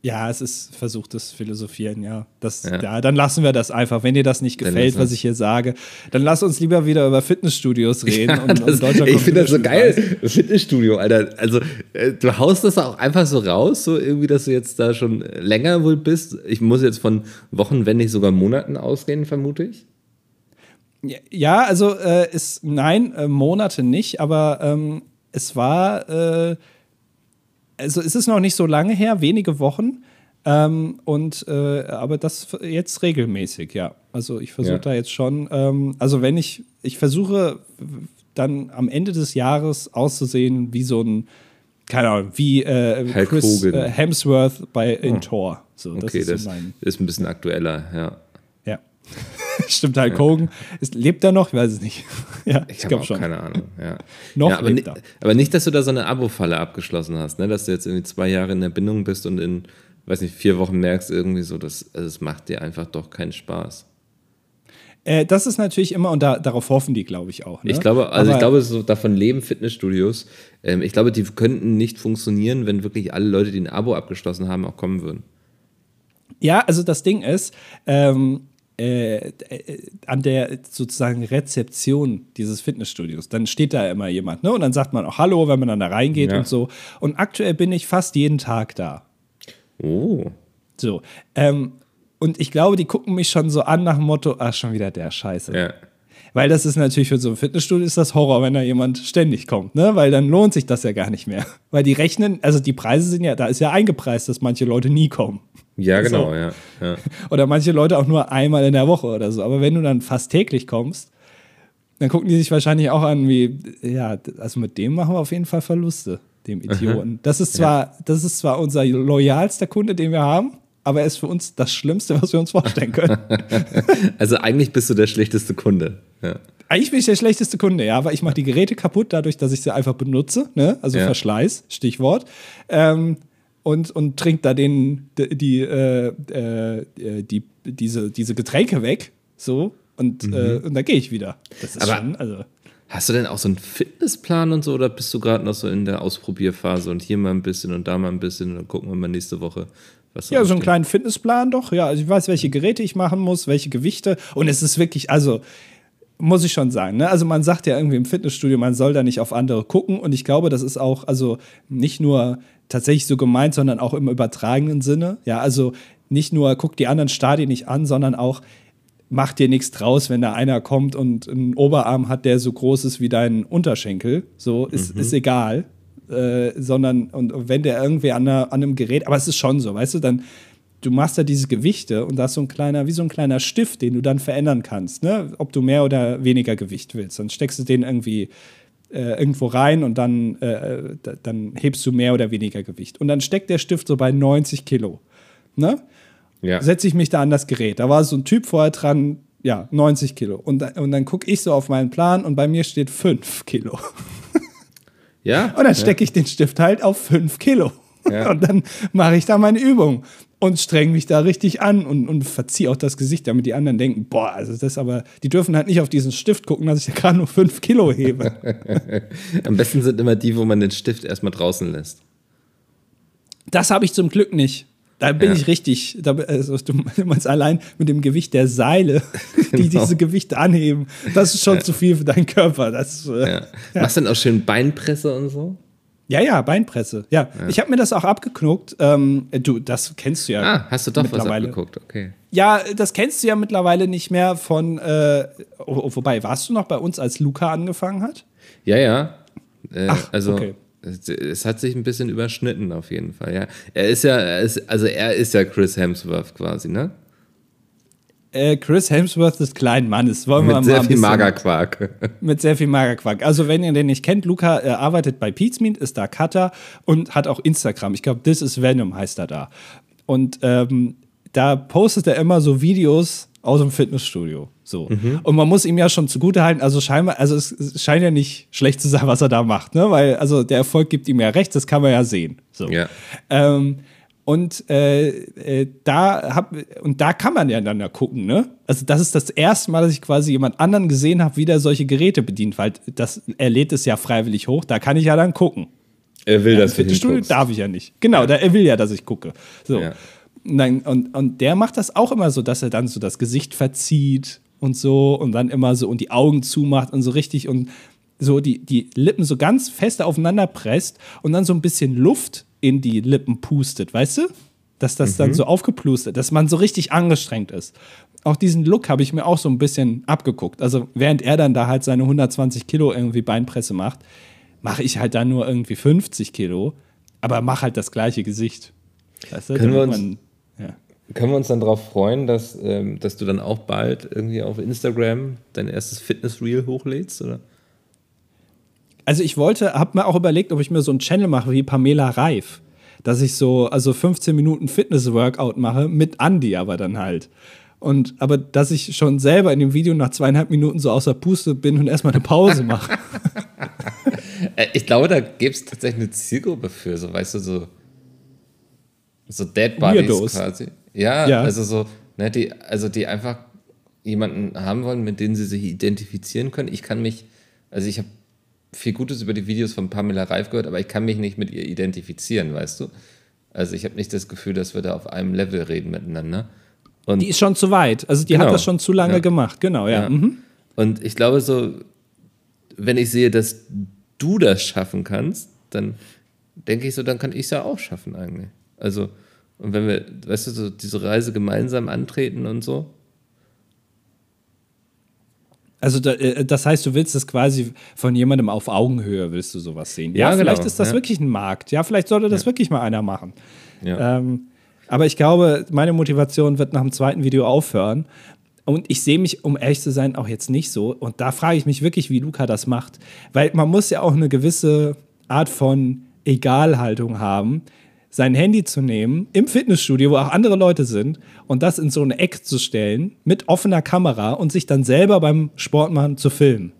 Ja, es ist versuchtes Philosophieren, ja. Das, ja. ja. Dann lassen wir das einfach. Wenn dir das nicht gefällt, was ich hier sage, dann lass uns lieber wieder über Fitnessstudios reden. Ja, und, das, und ich finde das so geil. Fitnessstudio, Alter. Also, äh, du haust das auch einfach so raus, so irgendwie, dass du jetzt da schon länger wohl bist. Ich muss jetzt von Wochen, wenn nicht sogar Monaten ausgehen, vermute ich. Ja, also äh, ist, nein, äh, Monate nicht, aber ähm, es war. Äh, also es ist noch nicht so lange her, wenige Wochen. Ähm, und äh, aber das jetzt regelmäßig, ja. Also ich versuche ja. da jetzt schon, ähm, also wenn ich, ich versuche dann am Ende des Jahres auszusehen wie so ein, keine Ahnung, wie äh, Chris äh, Hemsworth bei in oh. Thor. So, das okay, ist das mein, ist ein bisschen aktueller, ja. Ja. Stimmt, Hulk. Hogan. Ist, lebt er noch? Ich weiß es nicht. ja, ich, ich glaube schon. Keine Ahnung. Ja. noch ja, aber, lebt er. aber nicht, dass du da so eine Abo-Falle abgeschlossen hast, ne? dass du jetzt irgendwie zwei Jahre in der Bindung bist und in, weiß nicht, vier Wochen merkst irgendwie so, dass also es macht dir einfach doch keinen Spaß. Äh, das ist natürlich immer, und da, darauf hoffen die, glaube ich, auch. Ne? Ich glaube, also aber ich glaube, so davon leben Fitnessstudios. Ähm, ich glaube, die könnten nicht funktionieren, wenn wirklich alle Leute, die ein Abo abgeschlossen haben, auch kommen würden. Ja, also das Ding ist, ähm, äh, an der sozusagen Rezeption dieses Fitnessstudios. Dann steht da immer jemand, ne? Und dann sagt man auch Hallo, wenn man dann da reingeht ja. und so. Und aktuell bin ich fast jeden Tag da. Oh. So. Ähm, und ich glaube, die gucken mich schon so an nach dem Motto, ach, schon wieder der Scheiße. Ja. Weil das ist natürlich für so ein Fitnessstudio ist das Horror, wenn da jemand ständig kommt, ne? Weil dann lohnt sich das ja gar nicht mehr. Weil die rechnen, also die Preise sind ja, da ist ja eingepreist, dass manche Leute nie kommen. Ja, genau, so. ja, ja. Oder manche Leute auch nur einmal in der Woche oder so. Aber wenn du dann fast täglich kommst, dann gucken die sich wahrscheinlich auch an, wie, ja, also mit dem machen wir auf jeden Fall Verluste, dem Idioten. Das ist zwar, ja. das ist zwar unser loyalster Kunde, den wir haben, aber er ist für uns das Schlimmste, was wir uns vorstellen können. also eigentlich bist du der schlechteste Kunde. Ja. Eigentlich bin ich der schlechteste Kunde, ja, weil ich mache die Geräte kaputt, dadurch, dass ich sie einfach benutze, ne? also ja. Verschleiß, Stichwort. Ähm, und, und trinkt da den, die, die, äh, äh, die, diese, diese Getränke weg. So. Und, mhm. äh, und dann gehe ich wieder. Das ist Aber schon, also. Hast du denn auch so einen Fitnessplan und so oder bist du gerade noch so in der Ausprobierphase und hier mal ein bisschen und da mal ein bisschen und dann gucken wir mal nächste Woche, was Ja, so einen kleinen Fitnessplan doch. Ja, also ich weiß, welche Geräte ich machen muss, welche Gewichte und es ist wirklich, also muss ich schon sagen. Ne? Also man sagt ja irgendwie im Fitnessstudio, man soll da nicht auf andere gucken und ich glaube, das ist auch, also nicht nur tatsächlich so gemeint, sondern auch im übertragenen Sinne. Ja, also nicht nur guck die anderen Stadien nicht an, sondern auch mach dir nichts draus, wenn da einer kommt und einen Oberarm hat, der so groß ist wie dein Unterschenkel. So, ist, mhm. ist egal. Äh, sondern, und wenn der irgendwie an, einer, an einem Gerät, aber es ist schon so, weißt du, dann, du machst da diese Gewichte und da ist so ein kleiner, wie so ein kleiner Stift, den du dann verändern kannst, ne? ob du mehr oder weniger Gewicht willst. Dann steckst du den irgendwie äh, irgendwo rein und dann, äh, dann hebst du mehr oder weniger Gewicht. Und dann steckt der Stift so bei 90 Kilo. Ne? Ja. Setze ich mich da an das Gerät. Da war so ein Typ vorher dran, ja, 90 Kilo. Und, und dann gucke ich so auf meinen Plan und bei mir steht 5 Kilo. Ja. Und dann stecke ich den Stift halt auf 5 Kilo. Ja. Und dann mache ich da meine Übung und streng mich da richtig an und, und verziehe auch das Gesicht, damit die anderen denken, boah, also das aber, die dürfen halt nicht auf diesen Stift gucken, dass ich ja gerade nur fünf Kilo hebe. Am besten sind immer die, wo man den Stift erstmal draußen lässt. Das habe ich zum Glück nicht. Da bin ja. ich richtig, da, also du meinst allein mit dem Gewicht der Seile, die genau. diese Gewichte anheben, das ist schon ja. zu viel für deinen Körper. Das, äh, ja. Machst du dann auch schön Beinpresse und so? Ja, ja, Beinpresse. Ja, ja. ich habe mir das auch abgeknuckt. Ähm, du, das kennst du ja. Ah, hast du doch was abgeguckt, okay. Ja, das kennst du ja mittlerweile nicht mehr von. Äh, oh, wobei, warst du noch bei uns, als Luca angefangen hat? Ja, ja. Äh, Ach, also, okay. Es, es, hat sich ein bisschen überschnitten auf jeden Fall. Ja, er ist ja, er ist, also er ist ja Chris Hemsworth quasi, ne? Äh, Chris Hemsworth des kleinen Mannes. Wollen mit wir sehr mal viel Magerquark. Mit sehr viel Magerquark. Also, wenn ihr den nicht kennt, Luca äh, arbeitet bei Pete's Meat, ist da Cutter und hat auch Instagram. Ich glaube, This is Venom heißt er da. Und ähm, da postet er immer so Videos aus dem Fitnessstudio. So. Mhm. Und man muss ihm ja schon zugutehalten, also scheinbar, also es, scheint ja nicht schlecht zu sein, was er da macht, ne? Weil, also der Erfolg gibt ihm ja recht, das kann man ja sehen. So. Ja. Ähm, und äh, äh, da hab, und da kann man ja dann ja gucken, ne? Also das ist das erste Mal, dass ich quasi jemand anderen gesehen habe, wie der solche Geräte bedient, weil das er lädt es ja freiwillig hoch. Da kann ich ja dann gucken. Er will, ja, dass du Fitnessstudio darf ich ja nicht. Genau, ja. Da, er will ja, dass ich gucke. So. Ja. Nein, und, und der macht das auch immer so, dass er dann so das Gesicht verzieht und so und dann immer so und die Augen zumacht und so richtig und so die, die Lippen so ganz fest aufeinander presst und dann so ein bisschen Luft in die Lippen pustet, weißt du? Dass das mhm. dann so aufgeplustert, dass man so richtig angestrengt ist. Auch diesen Look habe ich mir auch so ein bisschen abgeguckt. Also während er dann da halt seine 120 Kilo irgendwie Beinpresse macht, mache ich halt dann nur irgendwie 50 Kilo, aber mache halt das gleiche Gesicht. Weißt du? Können, wir uns, ja. können wir uns dann darauf freuen, dass, ähm, dass du dann auch bald irgendwie auf Instagram dein erstes Fitness-Reel hochlädst, oder? Also ich wollte, habe mir auch überlegt, ob ich mir so einen Channel mache wie Pamela Reif. Dass ich so, also 15 Minuten Fitness-Workout mache, mit Andy aber dann halt. Und aber dass ich schon selber in dem Video nach zweieinhalb Minuten so außer Puste bin und erstmal eine Pause mache. Äh, ich glaube, da gibt es tatsächlich eine Zielgruppe für, so weißt du, so, so Dead Bodies Weirdos. quasi. Ja, ja, also so, ne, die, also die einfach jemanden haben wollen, mit dem sie sich identifizieren können. Ich kann mich, also ich habe viel Gutes über die Videos von Pamela Reif gehört, aber ich kann mich nicht mit ihr identifizieren, weißt du? Also ich habe nicht das Gefühl, dass wir da auf einem Level reden miteinander. Und die ist schon zu weit. Also die genau, hat das schon zu lange ja. gemacht, genau, ja. ja. Mhm. Und ich glaube so, wenn ich sehe, dass du das schaffen kannst, dann denke ich so, dann kann ich es ja auch schaffen eigentlich. Also, und wenn wir, weißt du, so diese Reise gemeinsam antreten und so, also da, äh, das heißt, du willst es quasi von jemandem auf Augenhöhe, willst du sowas sehen. Ja, ja vielleicht genau, ist das ja. wirklich ein Markt. Ja, vielleicht sollte das ja. wirklich mal einer machen. Ähm, aber ich glaube, meine Motivation wird nach dem zweiten Video aufhören. Und ich sehe mich, um ehrlich zu sein, auch jetzt nicht so. Und da frage ich mich wirklich, wie Luca das macht. Weil man muss ja auch eine gewisse Art von Egalhaltung haben sein Handy zu nehmen, im Fitnessstudio, wo auch andere Leute sind, und das in so eine Ecke zu stellen, mit offener Kamera und sich dann selber beim Sportmachen zu filmen.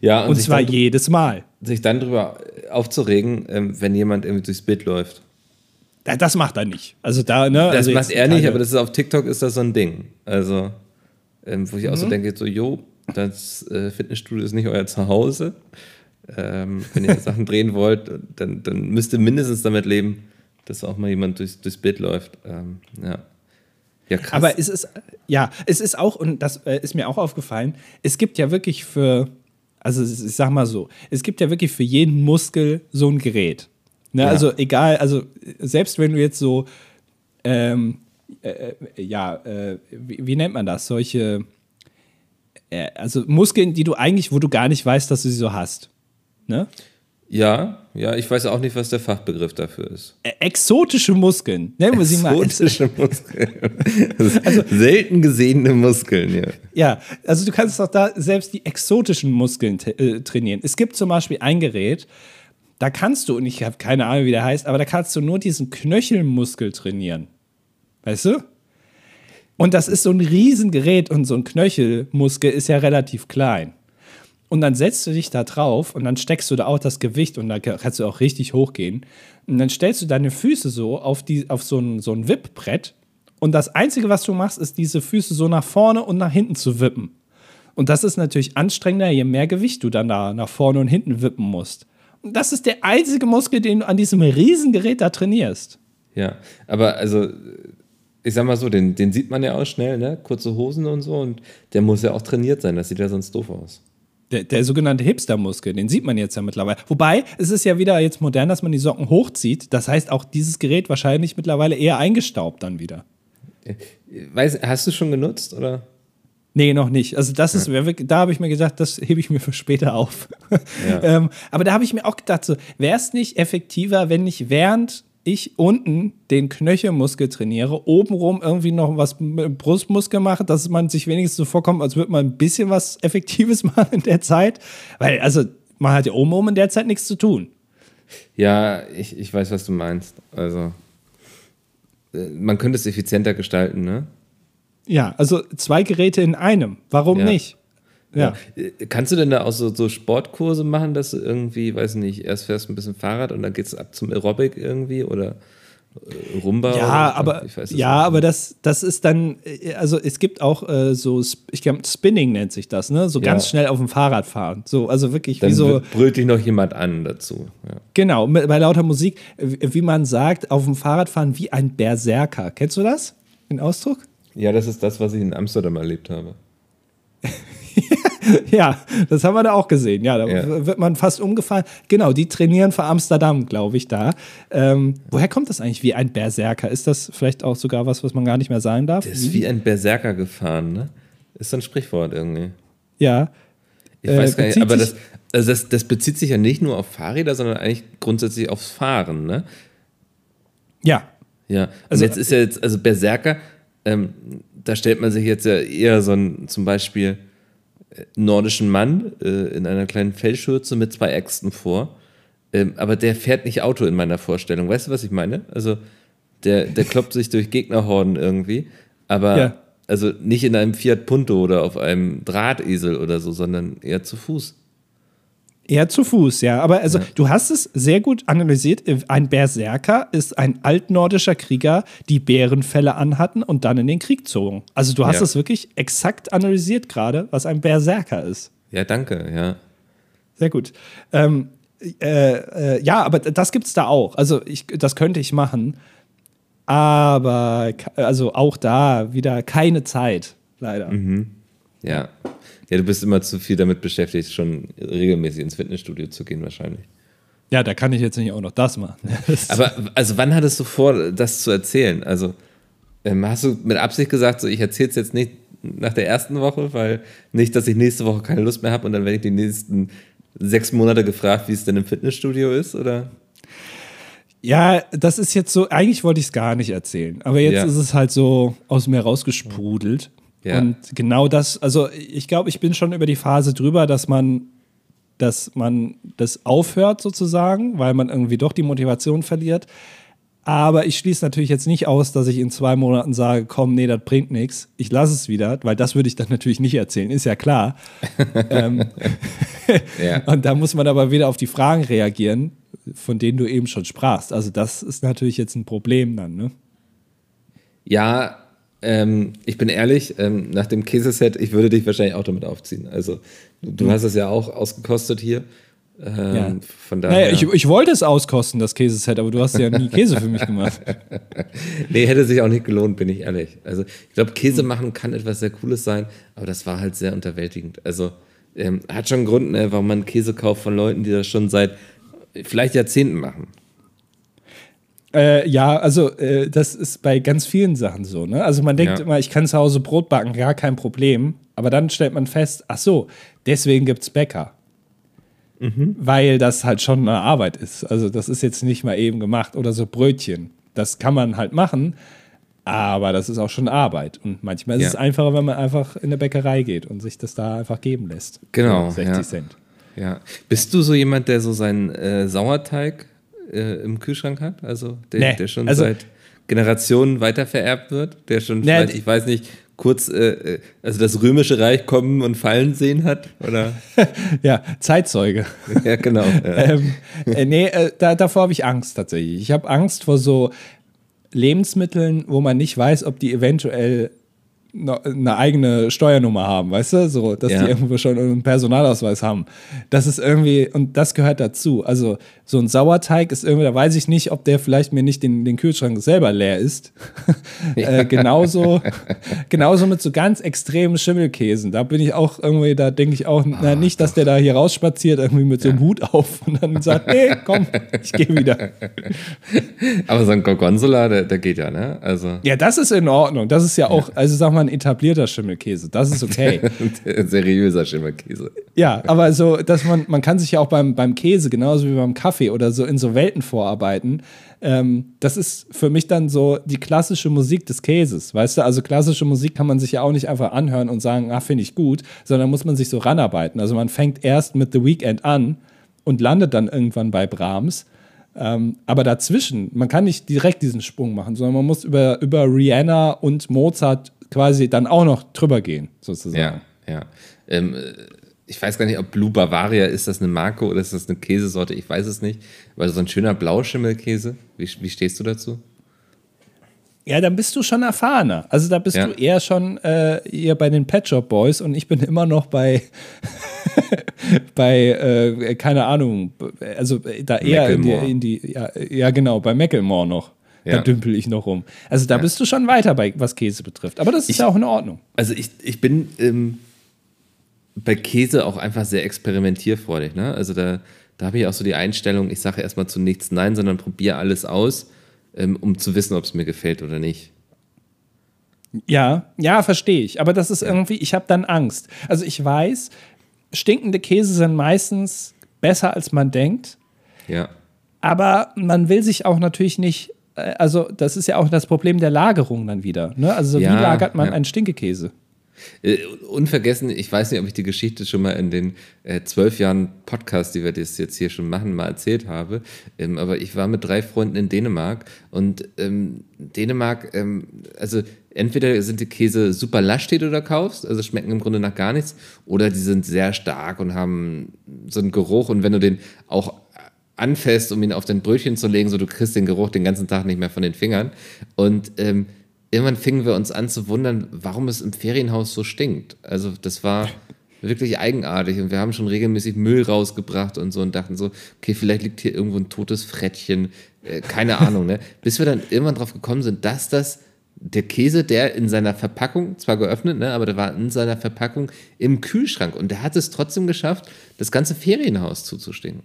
Ja, und, und zwar jedes Mal. Sich dann darüber aufzuregen, ähm, wenn jemand irgendwie durchs Bild läuft. Das macht er nicht. Also da, ne? Das also macht er nicht, aber das ist auf TikTok ist das so ein Ding. Also, ähm, wo ich mhm. auch so mhm. denke, so, jo, das äh, Fitnessstudio ist nicht euer Zuhause. Ähm, wenn ihr Sachen drehen wollt, dann, dann müsst ihr mindestens damit leben, dass auch mal jemand durchs, durchs Bild läuft. Ähm, ja. Ja, krass. Aber es ist, ja, es ist auch, und das äh, ist mir auch aufgefallen, es gibt ja wirklich für, also ich sag mal so, es gibt ja wirklich für jeden Muskel so ein Gerät. Ne? Ja. Also egal, also selbst wenn du jetzt so, ähm, äh, äh ja, äh, wie, wie, nennt man das? Solche, äh, also Muskeln, die du eigentlich, wo du gar nicht weißt, dass du sie so hast. Ne? Ja, ja, ich weiß auch nicht, was der Fachbegriff dafür ist. Exotische Muskeln. Nennen wir sie mal. Exotische Muskeln. also, selten gesehene Muskeln, ja. Ja, also du kannst auch da selbst die exotischen Muskeln äh, trainieren. Es gibt zum Beispiel ein Gerät, da kannst du, und ich habe keine Ahnung, wie der heißt, aber da kannst du nur diesen Knöchelmuskel trainieren. Weißt du? Und das ist so ein Riesengerät und so ein Knöchelmuskel ist ja relativ klein. Und dann setzt du dich da drauf und dann steckst du da auch das Gewicht und da kannst du auch richtig hochgehen. Und dann stellst du deine Füße so auf, die, auf so ein, so ein Wippbrett. Und das Einzige, was du machst, ist diese Füße so nach vorne und nach hinten zu wippen. Und das ist natürlich anstrengender, je mehr Gewicht du dann da nach vorne und hinten wippen musst. Und das ist der einzige Muskel, den du an diesem Riesengerät da trainierst. Ja, aber also ich sag mal so, den, den sieht man ja auch schnell, ne? Kurze Hosen und so. Und der muss ja auch trainiert sein, das sieht ja sonst doof aus. Der, der sogenannte Hipster-Muskel, den sieht man jetzt ja mittlerweile. Wobei, es ist ja wieder jetzt modern, dass man die Socken hochzieht. Das heißt, auch dieses Gerät wahrscheinlich mittlerweile eher eingestaubt dann wieder. Weiß, hast du schon genutzt, oder? Nee, noch nicht. Also das ist, da habe ich mir gedacht, das hebe ich mir für später auf. Ja. ähm, aber da habe ich mir auch gedacht, so, wäre es nicht effektiver, wenn ich während ich unten den Knöchelmuskel trainiere, obenrum irgendwie noch was mit Brustmuskel mache, dass man sich wenigstens so vorkommt, als würde man ein bisschen was Effektives machen in der Zeit. Weil, also, man hat ja obenrum in der Zeit nichts zu tun. Ja, ich, ich weiß, was du meinst. Also. äh, man könnte es effizienter gestalten, ne? Ja, also zwei Geräte in einem. Warum ja. nicht? Ja. ja. Äh, kannst du denn da auch so, so, Sportkurse machen, dass du irgendwie, weiß nicht, erst fährst ein bisschen Fahrrad und dann geht es ab zum Aerobic irgendwie oder äh, Rumba? Ja, oder, aber, ja aber das, das ist dann, äh, also es gibt auch äh, so, ich glaube, Spinning nennt sich das, ne? So ganz ja. schnell auf dem Fahrrad fahren. So, also wirklich dann wie so. brüllt dich noch jemand an dazu. Ja. Genau, bei lauter Musik, wie man sagt, auf dem Fahrrad fahren wie ein Berserker. Kennst du das? Den Ausdruck? Ja, das ist das, was ich in Amsterdam erlebt habe. ja, das haben wir da auch gesehen. Ja, da ja. wird man fast umgefallen. Genau, die trainieren für Amsterdam, glaube ich, da. Ähm, woher kommt das eigentlich wie ein Berserker? Ist das vielleicht auch sogar was, was man gar nicht mehr sagen darf? Der ist wie ein Berserker gefahren, ne? Ist so ein Sprichwort irgendwie. Ja. Ich äh, weiß gar nicht, aber das, also das, das bezieht sich ja nicht nur auf Fahrräder, sondern eigentlich grundsätzlich aufs Fahren, ne? Ja. Ja, und also, jetzt ist ja jetzt, also Berserker, ähm, da stellt man sich jetzt ja eher so ein, zum Beispiel, nordischen Mann äh, in einer kleinen Fellschürze mit zwei Äxten vor. Ähm, aber der fährt nicht Auto in meiner Vorstellung. Weißt du, was ich meine? Also der, der kloppt sich durch Gegnerhorden irgendwie, aber ja. also nicht in einem Fiat Punto oder auf einem Drahtesel oder so, sondern eher zu Fuß. Eher zu Fuß, ja. Aber also, ja. du hast es sehr gut analysiert. Ein Berserker ist ein altnordischer Krieger, die Bärenfälle anhatten und dann in den Krieg zogen. Also, du hast es wirklich exakt analysiert gerade, was ein Berserker ist. Ja, danke, ja. Sehr gut. Ähm, äh, äh, ja, aber das gibt es da auch. Also, ich, das könnte ich machen. Aber, also auch da wieder keine Zeit, leider. Mhm. Ja. Ja, du bist immer zu viel damit beschäftigt, schon regelmäßig ins Fitnessstudio zu gehen, wahrscheinlich. Ja, da kann ich jetzt nicht auch noch das machen. Aber also wann hattest du vor, das zu erzählen? Also ähm, hast du mit Absicht gesagt, so ich erzähle es jetzt nicht nach der ersten Woche, weil nicht, dass ich nächste Woche keine Lust mehr habe und dann werde ich die nächsten sechs Monate gefragt, wie es denn im Fitnessstudio ist, oder? Ja, das ist jetzt so, eigentlich wollte ich es gar nicht erzählen, aber jetzt ja. ist es halt so aus mir rausgesprudelt. Ja. Und genau das, also ich glaube, ich bin schon über die Phase drüber, dass man, dass man das aufhört sozusagen, weil man irgendwie doch die Motivation verliert. Aber ich schließe natürlich jetzt nicht aus, dass ich in zwei Monaten sage, komm, nee, das bringt nichts. Ich lasse es wieder, weil das würde ich dann natürlich nicht erzählen, ist ja klar. ähm, ja. Und da muss man aber wieder auf die Fragen reagieren, von denen du eben schon sprachst. Also das ist natürlich jetzt ein Problem dann, ne? Ja, ähm, ich bin ehrlich, ähm, nach dem Käseset, ich würde dich wahrscheinlich auch damit aufziehen. Also, du, mhm. hast es ja auch ausgekostet hier. Ähm, ja. Von daher. Naja, ich, ich wollte es auskosten, das Käseset, aber du hast ja nie Käse für mich gemacht. nee, hätte sich auch nicht gelohnt, bin ich ehrlich. Also, ich glaube, Käse mhm. machen kann etwas sehr Cooles sein, aber das war halt sehr unterwältigend. Also, ähm, hat schon einen Grund, ne, warum man Käse kauft von Leuten, die das schon seit vielleicht Jahrzehnten machen. Äh, ja, also äh, das ist bei ganz vielen Sachen so. Ne? Also man denkt ja. immer, ich kann zu Hause Brot backen, gar kein Problem. Aber dann stellt man fest, ach so, deswegen gibt es Bäcker. Mhm. Weil das halt schon eine Arbeit ist. Also das ist jetzt nicht mal eben gemacht. Oder so Brötchen. Das kann man halt machen, aber das ist auch schon Arbeit. Und manchmal ist ja. es einfacher, wenn man einfach in eine Bäckerei geht und sich das da einfach geben lässt. Genau. 60 ja. Cent. Ja. Bist du so jemand, der so seinen äh, Sauerteig äh, im Kühlschrank hat? Also der, nee, der schon also, seit Generationen weitervererbt wird? Der schon, nee, vielleicht, ich weiß nicht, kurz, äh, äh, also das römische Reich kommen und fallen sehen hat? Oder? ja, Zeitzeuge. ja, genau. Ja. ähm, äh, nee, äh, da, davor habe ich Angst tatsächlich. Ich habe Angst vor so Lebensmitteln, wo man nicht weiß, ob die eventuell eine eigene Steuernummer haben, weißt du? So, dass ja. die irgendwo schon einen Personalausweis haben. Das ist irgendwie, und das gehört dazu. Also, so ein Sauerteig ist irgendwie, da weiß ich nicht, ob der vielleicht mir nicht den, den Kühlschrank selber leer ist. äh, genauso, genauso mit so ganz extremen Schimmelkäsen. Da bin ich auch irgendwie, da denke ich auch, na, ah, nicht, dass der da hier rausspaziert, irgendwie mit so einem Hut auf und dann sagt, nee, komm, ich gehe wieder. Aber so ein Gorgonzola, der, der geht ja, ne? Also. Ja, das ist in Ordnung. Das ist ja auch, also sag mal, ein etablierter Schimmelkäse. Das ist okay. seriöser Schimmelkäse. Ja, aber so, dass man, man kann sich ja auch beim, beim Käse, genauso wie beim Kaffee oder so in so Welten vorarbeiten. Ähm, das ist für mich dann so die klassische Musik des Käses, weißt du? Also klassische Musik kann man sich ja auch nicht einfach anhören und sagen, ah, finde ich gut, sondern muss man sich so ranarbeiten. Also man fängt erst mit The Weekend an und landet dann irgendwann bei Brahms Ähm, aber dazwischen, man kann nicht direkt diesen Sprung machen, sondern man muss über, über Rihanna und Mozart quasi dann auch noch drüber gehen, sozusagen. Ja, ja. Ähm, äh, ich weiß gar nicht, ob Blue Bavaria ist das eine Marke oder ist das eine Käsesorte, ich weiß es nicht. Weil so ein schöner Blauschimmelkäse, wie, wie stehst du dazu? Ja, dann bist du schon erfahrener. Also da bist ja. du eher schon äh, eher bei den Pet Shop Boys und ich bin immer noch bei, bei äh, keine Ahnung, also da eher in die, in die, ja, ja genau, bei Macklemore noch. Ja. Da dümpel ich noch rum. Also da ja. bist du schon weiter bei, was Käse betrifft. Aber das ist ich, ja auch in Ordnung. Also ich, ich bin ähm, bei Käse auch einfach sehr experimentierfreudig. Ne? Also da, da habe ich auch so die Einstellung, ich sage erstmal zu nichts Nein, sondern probiere alles aus ähm, um zu wissen, ob es mir gefällt oder nicht. Ja, ja, verstehe ich. Aber das ist irgendwie, ich habe dann Angst. Also ich weiß, stinkende Käse sind meistens besser, als man denkt. Ja. Aber man will sich auch natürlich nicht, also das ist ja auch das Problem der Lagerung dann wieder. Ne? Also ja, wie lagert man ja. einen Stinkekäse? Äh, unvergessen, ich weiß nicht, ob ich die Geschichte schon mal in den äh, zwölf Jahren Podcast, die wir das jetzt hier schon machen, mal erzählt habe. Ähm, aber ich war mit drei Freunden in Dänemark und ähm, Dänemark, ähm, also entweder sind die Käse super lasch, die du da kaufst, also schmecken im Grunde nach gar nichts, oder die sind sehr stark und haben so einen Geruch und wenn du den auch anfasst, um ihn auf dein Brötchen zu legen, so du kriegst den Geruch den ganzen Tag nicht mehr von den Fingern. Und ähm, irgendwann fingen wir uns an zu wundern, warum es im Ferienhaus so stinkt. Also das war wirklich eigenartig und wir haben schon regelmäßig Müll rausgebracht und so und dachten so, okay, vielleicht liegt hier irgendwo ein totes Frettchen, äh, keine Ahnung, ne? Bis wir dann irgendwann drauf gekommen sind, dass das der Käse, der in seiner Verpackung, zwar geöffnet, ne, aber der war in seiner Verpackung im Kühlschrank und der hat es trotzdem geschafft, das ganze Ferienhaus zuzustinken.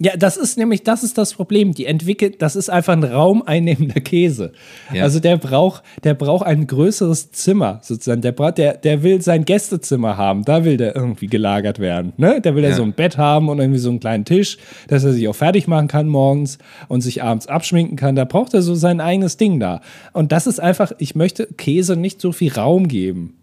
Ja, das ist nämlich, das ist das Problem. Die entwickelt, das ist einfach ein raumeinnehmender Käse. Ja. Also der braucht, der braucht ein größeres Zimmer sozusagen. Der braucht, der, der will sein Gästezimmer haben. Da will der irgendwie gelagert werden. Ne? Der will ja so ein Bett haben und irgendwie so einen kleinen Tisch, dass er sich auch fertig machen kann morgens und sich abends abschminken kann. Da braucht er so sein eigenes Ding da. Und das ist einfach, ich möchte Käse nicht so viel Raum geben.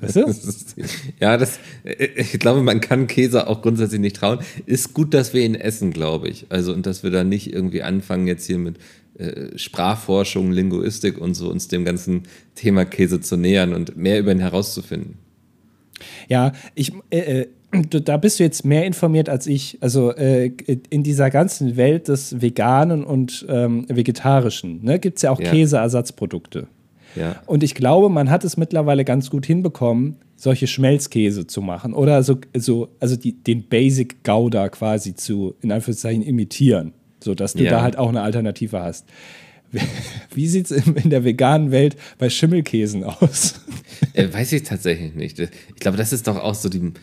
Weißt du? ja, das, ich glaube, man kann Käse auch grundsätzlich nicht trauen. Ist gut, dass wir ihn essen, glaube ich. Also, und dass wir da nicht irgendwie anfangen, jetzt hier mit äh, Sprachforschung, Linguistik und so uns dem ganzen Thema Käse zu nähern und mehr über ihn herauszufinden. Ja, ich, äh, äh da bist du jetzt mehr informiert als ich. Also äh, in dieser ganzen Welt des Veganen und ähm, Vegetarischen ne, gibt es ja auch ja. Käseersatzprodukte. Ja. Und ich glaube, man hat es mittlerweile ganz gut hinbekommen, solche Schmelzkäse zu machen oder so, so also die, den Basic Gouda quasi zu, in Anführungszeichen, imitieren, sodass du ja. da halt auch eine Alternative hast. Wie sieht es in der veganen Welt bei Schimmelkäsen aus? Äh, weiß ich tatsächlich nicht. Ich glaube, das ist doch auch so die.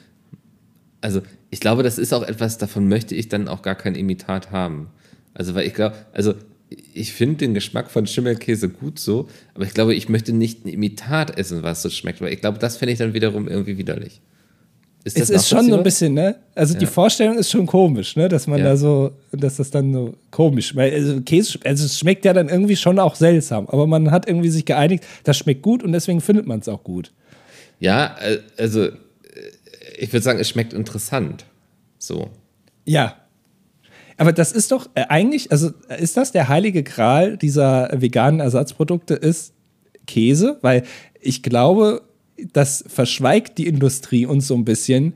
Also, ich glaube, das ist auch etwas, davon möchte ich dann auch gar kein Imitat haben. Also, weil ich glaube, also ich finde den Geschmack von Schimmelkäse gut so, aber ich glaube, ich möchte nicht ein Imitat essen, was so schmeckt, weil ich glaube, das fände ich dann wiederum irgendwie widerlich. Ist es ist schon so ein bisschen, ne? Also ja. die Vorstellung ist schon komisch, ne? Dass man ja. da so, dass das dann so komisch schmeckt. Also Käse, also es schmeckt ja dann irgendwie schon auch seltsam, aber man hat irgendwie sich geeinigt, das schmeckt gut und deswegen findet man es auch gut. Ja, äh, also äh, ich würde sagen, es schmeckt interessant. So. Ja, aber das ist doch äh, eigentlich, also ist das der heilige Gral dieser veganen Ersatzprodukte, ist Käse? Weil ich glaube, das verschweigt die Industrie uns so ein bisschen,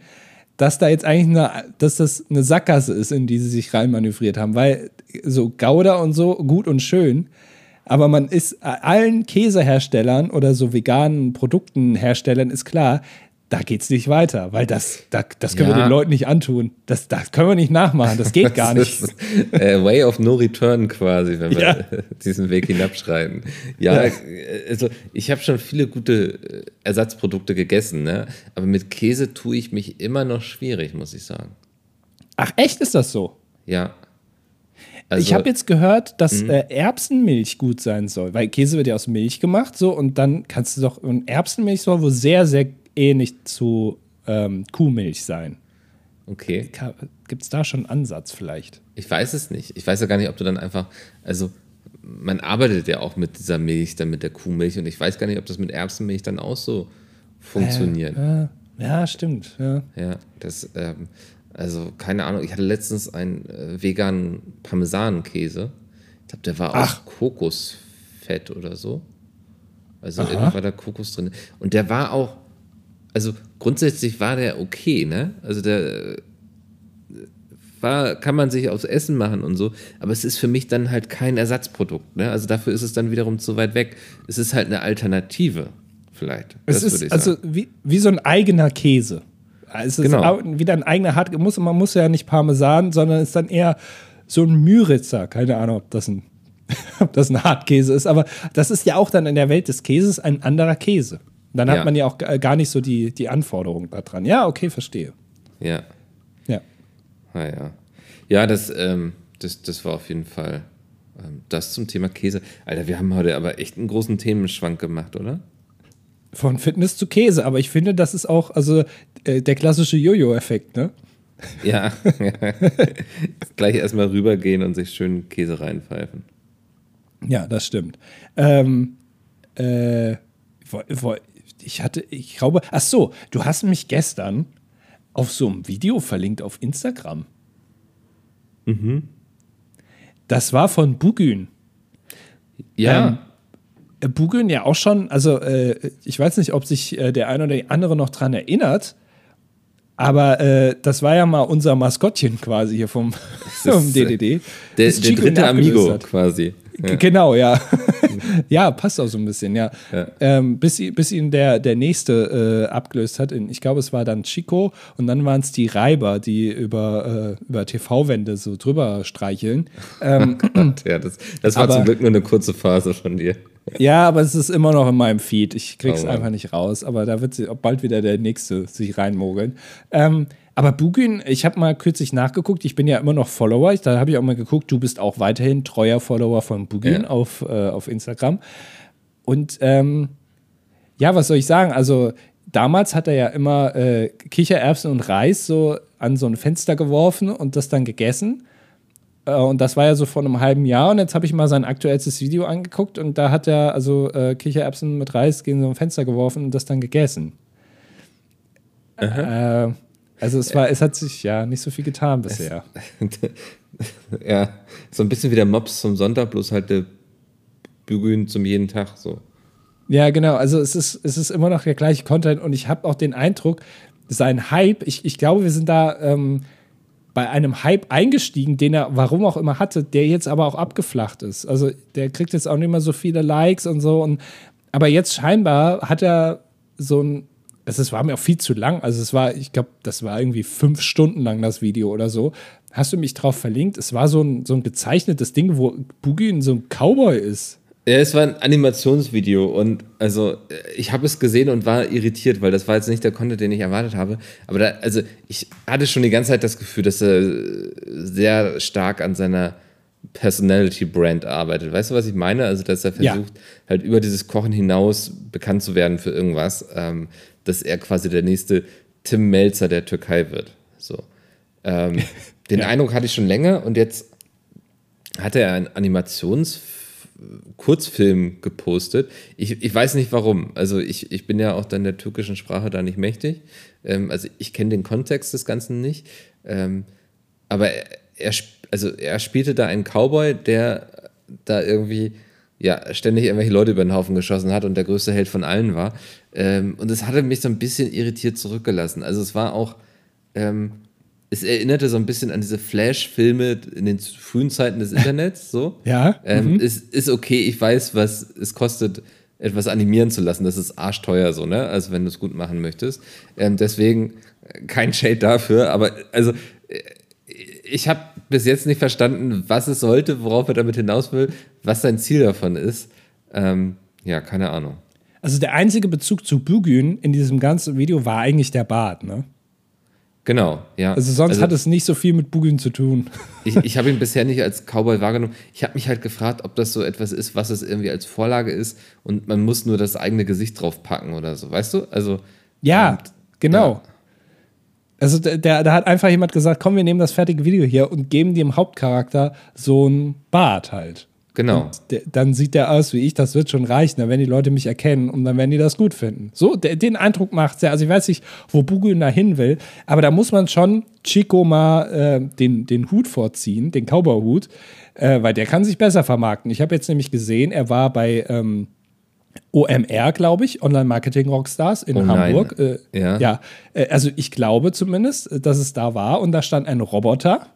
dass da jetzt eigentlich eine, dass das eine Sackgasse ist, in die sie sich reinmanövriert haben. Weil so Gouda und so gut und schön, aber man ist allen Käseherstellern oder so veganen Produktenherstellern ist klar, da geht es nicht weiter, weil das, da, das können ja. wir den Leuten nicht antun. Das, das können wir nicht nachmachen, das geht gar nicht. Ist, äh, way of no return quasi, wenn wir ja. diesen Weg hinabschreiten. Ja, ja. also ich habe schon viele gute äh, Ersatzprodukte gegessen, ne? aber mit Käse tue ich mich immer noch schwierig, muss ich sagen. Ach, echt ist das so? Ja. Also, ich habe jetzt gehört, dass mhm. äh, Erbsenmilch gut sein soll, weil Käse wird ja aus Milch gemacht, so und dann kannst du doch und Erbsenmilch soll wohl sehr sehr ähnlich eh zu ähm, Kuhmilch sein. Okay. Gibt es da schon einen Ansatz vielleicht? Ich weiß es nicht. Ich weiß ja gar nicht, ob du dann einfach, also man arbeitet ja auch mit dieser Milch, dann mit der Kuhmilch und ich weiß gar nicht, ob das mit Erbsenmilch dann auch so funktioniert. Äh, äh, ja, stimmt. Ja, ja das, ähm, also keine Ahnung. Ich hatte letztens einen äh, veganen Parmesankäse. Ich glaube, der war Ach. aus Kokosfett oder so. Also irgendwie war da Kokos drin. Und der war auch, also grundsätzlich war der okay, ne? Also der war, kann man sich aufs Essen machen und so, aber es ist für mich dann halt kein Ersatzprodukt. Ne? Also dafür ist es dann wiederum zu weit weg. Es ist halt eine Alternative, vielleicht. Es das ist also wie, wie so ein eigener Käse. Es ist genau. wieder ein eigener Hart. Muss, man muss ja nicht Parmesan, sondern es ist dann eher so ein Müritzer. Keine Ahnung, ob das ein, ob das ein Hartkäse ist, aber das ist ja auch dann in der Welt des Käses ein anderer Käse. Dann hat ja. man ja auch gar nicht so die, die Anforderungen daran. Ja, okay, verstehe. Ja. Ja. Ah, ja. Ja, das, ähm, das, das war auf jeden Fall ähm, das zum Thema Käse. Alter, wir haben heute aber echt einen großen Themenschwank gemacht, oder? Von Fitness zu Käse, aber ich finde, das ist auch also äh, der klassische Jojo-Effekt, ne? Ja, gleich erstmal rübergehen und sich schön Käse reinpfeifen. Ja, das stimmt. Ähm, äh, ich hatte, ich glaube, ach so, du hast mich gestern auf so einem Video verlinkt auf Instagram. Mhm. Das war von Bugün. Ja. Ähm, äh, Bugün ja auch schon, also äh, ich weiß nicht, ob sich äh, der eine oder die andere noch dran erinnert, aber äh, das war ja mal unser Maskottchen quasi hier vom, vom DDD. Der, der dritte Amigo quasi. Ja. Genau, ja. ja, passt auch so ein bisschen, ja. ja. Ähm, bis, bis ihn der, der nächste äh, abgelöst hat. Ich glaube, es war dann Chico und dann waren es die Reiber, die über, äh, über TV-Wände so drüber streicheln. Ähm, ja, das, das war aber, zum Glück nur eine kurze Phase von dir. Ja, aber es ist immer noch in meinem Feed. Ich krieg's oh, einfach nicht raus. Aber da wird bald wieder der nächste sich reinmogeln. Ähm, aber Bugün, ich habe mal kürzlich nachgeguckt, ich bin ja immer noch Follower, da habe ich auch mal geguckt, du bist auch weiterhin treuer Follower von Bugün ja. auf, äh, auf Instagram. Und ähm, ja, was soll ich sagen? Also damals hat er ja immer äh, Kichererbsen und Reis so an so ein Fenster geworfen und das dann gegessen. Äh, und das war ja so vor einem halben Jahr. Und jetzt habe ich mal sein aktuellstes Video angeguckt und da hat er also äh, Kichererbsen mit Reis gegen so ein Fenster geworfen und das dann gegessen. Äh, also es war, es hat sich ja nicht so viel getan bisher. ja, so ein bisschen wie der Mops zum Sonntag, bloß halt der Bügeln zum jeden Tag so. Ja, genau. Also es ist, es ist immer noch der gleiche Content und ich habe auch den Eindruck, sein Hype, ich, ich glaube, wir sind da ähm, bei einem Hype eingestiegen, den er warum auch immer hatte, der jetzt aber auch abgeflacht ist. Also der kriegt jetzt auch nicht mehr so viele Likes und so. Und, aber jetzt scheinbar hat er so ein es war mir auch viel zu lang. Also es war, ich glaube, das war irgendwie fünf Stunden lang das Video oder so. Hast du mich drauf verlinkt? Es war so ein, so ein gezeichnetes Ding, wo Boogie in so einem Cowboy ist. Ja, es war ein Animationsvideo und also ich habe es gesehen und war irritiert, weil das war jetzt nicht der Content, den ich erwartet habe. Aber da, also ich hatte schon die ganze Zeit das Gefühl, dass er sehr stark an seiner Personality Brand arbeitet. Weißt du, was ich meine? Also, dass er versucht, ja. halt über dieses Kochen hinaus bekannt zu werden für irgendwas. Ähm, dass er quasi der nächste Tim Melzer der Türkei wird. So. Ähm, den ja. Eindruck hatte ich schon länger und jetzt hat er einen Animationskurzfilm gepostet. Ich, ich weiß nicht warum. Also ich, ich bin ja auch dann der türkischen Sprache da nicht mächtig. Ähm, also ich kenne den Kontext des Ganzen nicht. Ähm, aber er, er, also er spielte da einen Cowboy, der da irgendwie ja, ständig irgendwelche Leute über den Haufen geschossen hat und der größte Held von allen war. Ähm, und das hatte mich so ein bisschen irritiert zurückgelassen. Also es war auch, ähm, es erinnerte so ein bisschen an diese Flash-Filme in den frühen Zeiten des Internets. So. ja. Ähm, mhm. Es ist okay, ich weiß, was es kostet, etwas animieren zu lassen. Das ist arschteuer so, ne? Also wenn du es gut machen möchtest. Ähm, deswegen äh, kein Shade dafür, aber also äh, ich habe bis jetzt nicht verstanden, was es sollte, worauf er damit hinaus will, was sein Ziel davon ist. Ähm, ja, keine Ahnung. Also der einzige Bezug zu Bugün in diesem ganzen Video war eigentlich der Bart, ne? Genau, ja. Also sonst also, hat es nicht so viel mit Bugün zu tun. Ich, ich habe ihn bisher nicht als Cowboy wahrgenommen. Ich habe mich halt gefragt, ob das so etwas ist, was es irgendwie als Vorlage ist und man muss nur das eigene Gesicht drauf packen oder so, weißt du? Also ja, und, genau. Ja. Also da, da hat einfach jemand gesagt, komm, wir nehmen das fertige Video hier und geben dem Hauptcharakter so ein Bart halt. Genau. Der, dann sieht der aus wie ich, das wird schon reichen. Dann werden die Leute mich erkennen und dann werden die das gut finden. So, der, den Eindruck macht er. Also ich weiß nicht, wo Bugün da hin will, aber da muss man schon Chico mal äh, den, den Hut vorziehen, den Cowboy-Hut, äh, weil der kann sich besser vermarkten. Ich habe jetzt nämlich gesehen, er war bei ähm, OMR, glaube ich, Online Marketing Rockstars in oh Hamburg. Äh, ja. ja. Äh, also ich glaube zumindest, dass es da war und da stand ein Roboter,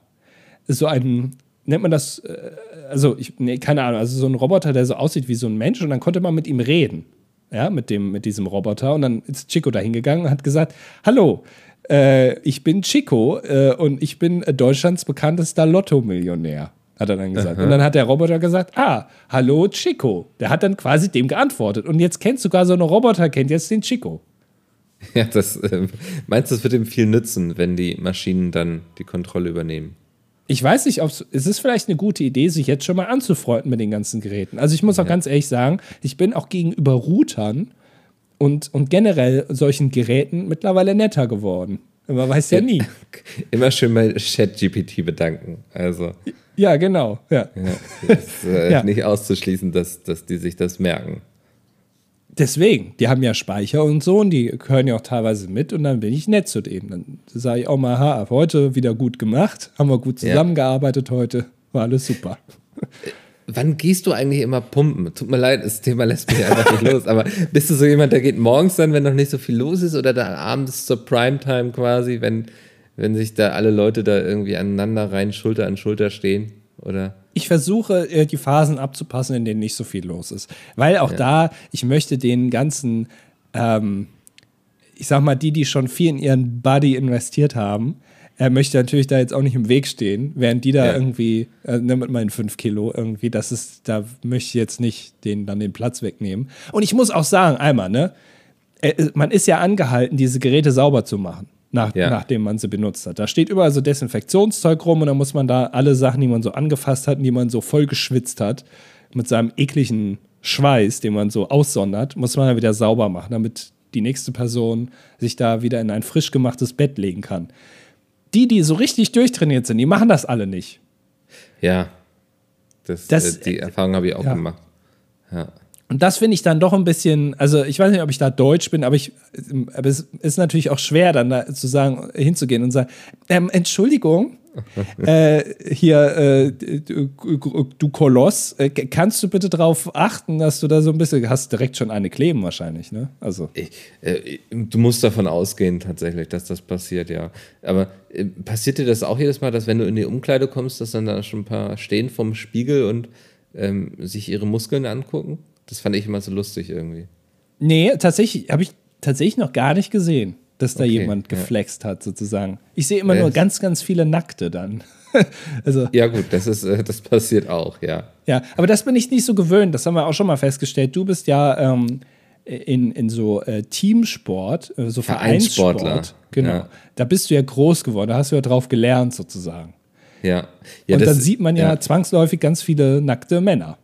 so ein nennt man das, äh, also ich, nee, keine Ahnung, also so ein Roboter, der so aussieht wie so ein Mensch und dann konnte man mit ihm reden. Ja, mit, dem, mit diesem Roboter. Und dann ist Chico da hingegangen und hat gesagt: Hallo, äh, ich bin Chico äh, und ich bin Deutschlands bekanntester Lotto-Millionär, hat er dann gesagt. Aha. Und dann hat der Roboter gesagt: Ah, hallo Chico. Der hat dann quasi dem geantwortet. Und jetzt kennt sogar so ein Roboter, kennt jetzt den Chico. Ja, das äh, meinst du, das wird ihm viel nützen, wenn die Maschinen dann die Kontrolle übernehmen? ich weiß nicht, ob es ist vielleicht eine gute Idee, sich jetzt schon mal anzufreunden mit den ganzen Geräten. Also ich muss auch ja. ganz ehrlich sagen, ich bin auch gegenüber Routern und, und generell solchen Geräten mittlerweile netter geworden. Man weiß ja nie. Immer schön bei ChatGPT bedanken. Also. Ja, genau. Ja. ja ist äh, ja. nicht auszuschließen, dass, dass die sich das merken. Deswegen, die haben ja Speicher und so und die hören ja auch teilweise mit und dann bin ich nett zu denen. Dann sage ich auch mal, ha, heute wieder gut gemacht, haben wir gut zusammengearbeitet ja. heute, war alles super. Wann gehst du eigentlich immer pumpen? Tut mir leid, das Thema lässt mich einfach nicht los. Aber bist du so jemand, der geht morgens dann, wenn noch nicht so viel los ist, oder dann abends zur Primetime quasi, wenn, wenn sich da alle Leute da irgendwie aneinander rein, Schulter an Schulter stehen? Oder? Ich versuche, äh, die Phasen abzupassen, in denen nicht so viel los ist. Weil auch ja. da, ich möchte den ganzen, ähm, ich sag mal, die, die schon viel in ihren Body investiert haben, er möchte natürlich da jetzt auch nicht im Weg stehen, während die da ja. irgendwie, äh, nimm mit meinen fünf Kilo irgendwie, das ist, da möchte ich jetzt nicht den, dann den Platz wegnehmen. Und ich muss auch sagen, einmal, ne, äh, man ist ja angehalten, diese Geräte sauber zu machen nach, ja. nachdem man sie benutzt hat. Da steht überall so Desinfektionszeug rum und dann muss man da alle Sachen, die man so angefasst hat, die man so voll geschwitzt hat, mit seinem ekligen Schweiß, den man so aussondert, muss man dann wieder sauber machen, damit die nächste Person sich da wieder in ein frisch gemachtes Bett legen kann. Die, die so richtig durchtrainiert sind, die machen das alle nicht. Ja, das, das äh, die Erfahrung habe ich auch ja. gemacht. Ja. Und das finde ich dann doch ein bisschen, also ich weiß nicht, ob ich da deutsch bin, aber ich, aber es ist natürlich auch schwer, dann da zu sagen, hinzugehen und sagen, ähm, Entschuldigung, äh, hier, äh, du, Koloss, äh, kannst du bitte darauf achten, dass du da so ein bisschen, hast direkt schon eine kleben wahrscheinlich, ne? Also. Ich, äh, du musst davon ausgehen tatsächlich, dass das passiert, ja. Aber äh, passiert dir das auch jedes Mal, dass wenn du in die Umkleide kommst, dass dann da schon ein paar stehen vom Spiegel und ähm, sich ihre Muskeln angucken? Das fand ich immer so lustig irgendwie. Nee, tatsächlich, habe ich tatsächlich noch gar nicht gesehen, dass da okay, jemand geflext ja. hat, sozusagen. Ich sehe immer äh, nur ganz, ganz viele Nackte dann. also, ja, gut, das, ist, äh, das passiert auch, ja. Ja, aber das bin ich nicht so gewöhnt. Das haben wir auch schon mal festgestellt. Du bist ja ähm, in, in so äh, Teamsport, äh, so Vereinssport. Genau. Ja. Da bist du ja groß geworden. Da hast du ja drauf gelernt, sozusagen. Ja. ja Und dann sieht man ja, ja zwangsläufig ganz viele nackte Männer.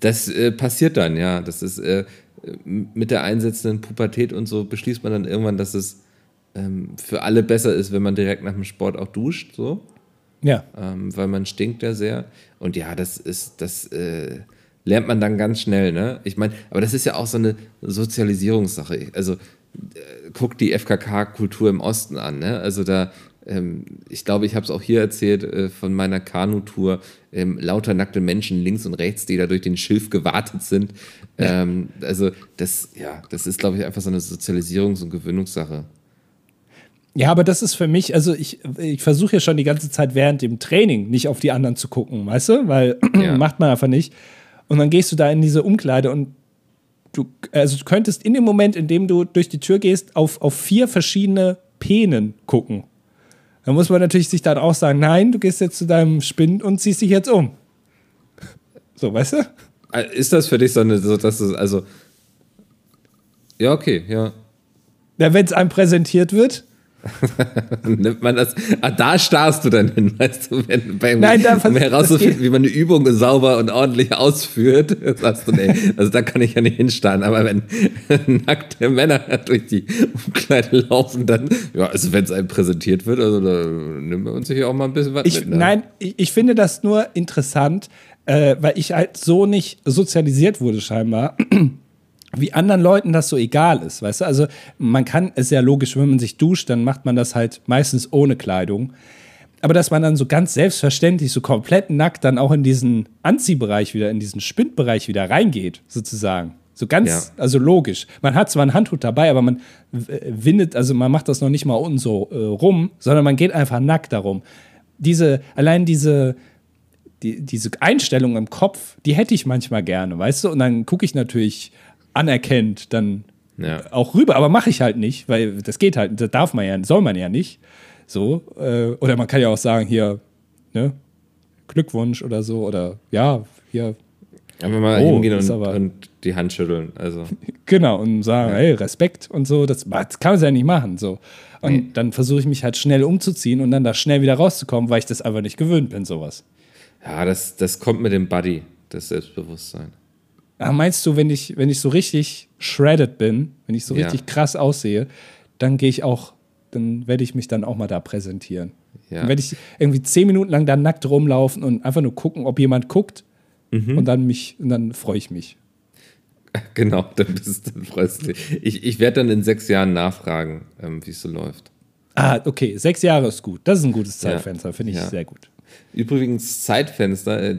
Das äh, passiert dann, ja. Das ist äh, mit der einsetzenden Pubertät und so beschließt man dann irgendwann, dass es ähm, für alle besser ist, wenn man direkt nach dem Sport auch duscht, so. Ja. Ähm, weil man stinkt ja sehr. Und ja, das ist, das äh, lernt man dann ganz schnell, ne? Ich meine, aber das ist ja auch so eine Sozialisierungssache. Also äh, guck die FKK-Kultur im Osten an, ne? Also da ich glaube, ich habe es auch hier erzählt äh, von meiner Kanutour, ähm, lauter nackte Menschen links und rechts, die da durch den Schilf gewartet sind. Ähm, also das, ja, das ist, glaube ich, einfach so eine Sozialisierungs- und Gewöhnungssache. Ja, aber das ist für mich, also ich, ich versuche ja schon die ganze Zeit während dem Training nicht auf die anderen zu gucken, weißt du? Weil ja. macht man einfach nicht. Und dann gehst du da in diese Umkleide und du, also du könntest in dem Moment, in dem du durch die Tür gehst, auf, auf vier verschiedene Penen gucken. Da muss man natürlich sich dann auch sagen, nein, du gehst jetzt zu deinem Spind und ziehst dich jetzt um. So, weißt du? Äh, ist das für dich so eine, so dass es, also. Ja, okay, ja. Ja, wenn es einem präsentiert wird. Nimmt man das? Ah, da starrst du dann hin, weißt du, wenn, beim, Nein, da, um herauszufinden, wie man eine Übung sauber und ordentlich ausführt, sagst du, nee, also da kann ich ja nicht hinstarren. Aber wenn nackte Männer durch die Umkleide laufen, dann, ja, also wenn es einem präsentiert wird, also da nimmt man sich ja auch mal ein bisschen was ich, mit. Ne? Nein, ich, ich finde das nur interessant, äh, weil ich halt so nicht sozialisiert wurde scheinbar wie anderen Leuten das so egal ist, weißt du? Also man kann, ist ja logisch, wenn man sich duscht, dann macht man das halt meistens ohne Kleidung. Aber dass man dann so ganz selbstverständlich, so komplett nackt dann auch in diesen Anziehbereich wieder, in diesen Spindbereich wieder reingeht, sozusagen. So ganz, ja. also logisch. Man hat zwar ein Handtuch dabei, aber man windet, also man macht das noch nicht mal unten so äh, rum, sondern man geht einfach nackt darum. Diese, allein diese, die, diese Einstellung im Kopf, die hätte ich manchmal gerne, weißt du? Und dann gucke ich natürlich anerkennt, dann ja. auch rüber. Aber mache ich halt nicht, weil das geht halt, das darf man ja, soll man ja nicht. So. Äh, oder man kann ja auch sagen, hier, ne, Glückwunsch oder so, oder ja, hier. Einfach mal oh, hingehen und, und, die Hand schütteln. Also. genau, und sagen, ja. hey, Respekt und so, das, das kann man ja nicht machen. So. Und nee. dann versuche ich mich halt schnell umzuziehen und dann da schnell wieder rauszukommen, weil ich das einfach nicht gewöhnt bin, sowas. Ja, das, das kommt mit dem Buddy, das Selbstbewusstsein. Ach, meinst du, wenn ich, wenn ich so richtig shredded bin, wenn ich so ja. richtig krass aussehe, dann gehe ich auch, dann werde ich mich dann auch mal da präsentieren. Ja. Dann werde ich irgendwie zehn Minuten lang da nackt rumlaufen und einfach nur gucken, ob jemand guckt mhm. und dann mich, und dann freue ich mich. Genau, dann, bist, dann freust du dich. Ich, ich werde dann in sechs Jahren nachfragen, ähm, wie es so läuft. Ah, okay, sechs Jahre ist gut. Das ist ein gutes Zeitfenster, ja. finde ich sehr gut. Übrigens, Zeitfenster, äh,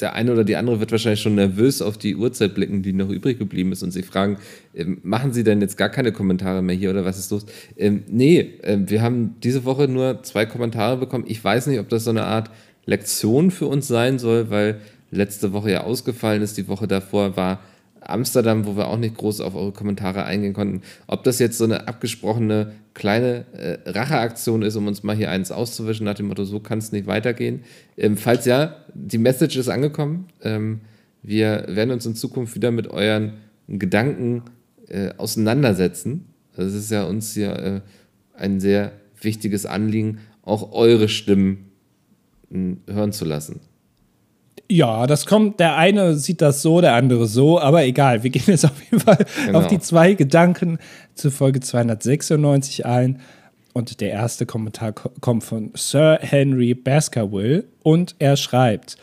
der eine oder die andere wird wahrscheinlich schon nervös auf die Uhrzeit blicken, die noch übrig geblieben ist und sich fragen, äh, machen Sie denn jetzt gar keine Kommentare mehr hier oder was ist los? Ähm, nee, äh, wir haben diese Woche nur zwei Kommentare bekommen. Ich weiß nicht, ob das so eine Art Lektion für uns sein soll, weil letzte Woche ja ausgefallen ist. Die Woche davor war Amsterdam, wo wir auch nicht groß auf eure Kommentare eingehen konnten. Ob das jetzt so eine abgesprochene kleine äh, Racheaktion ist, um uns mal hier eins auszuwischen, nach dem Motto, so kann es nicht weitergehen. Ähm, falls ja, die Message ist angekommen. Ähm, wir werden uns in Zukunft wieder mit euren Gedanken äh, auseinandersetzen. Das ist ja uns hier äh, ein sehr wichtiges Anliegen, auch eure Stimmen äh, hören zu lassen. Ja, das kommt, der eine sieht das so, der andere so, aber egal, wir gehen jetzt auf jeden Fall genau. auf die zwei Gedanken zu Folge 296 ein. Und der erste Kommentar kommt von Sir Henry Baskerville und er schreibt,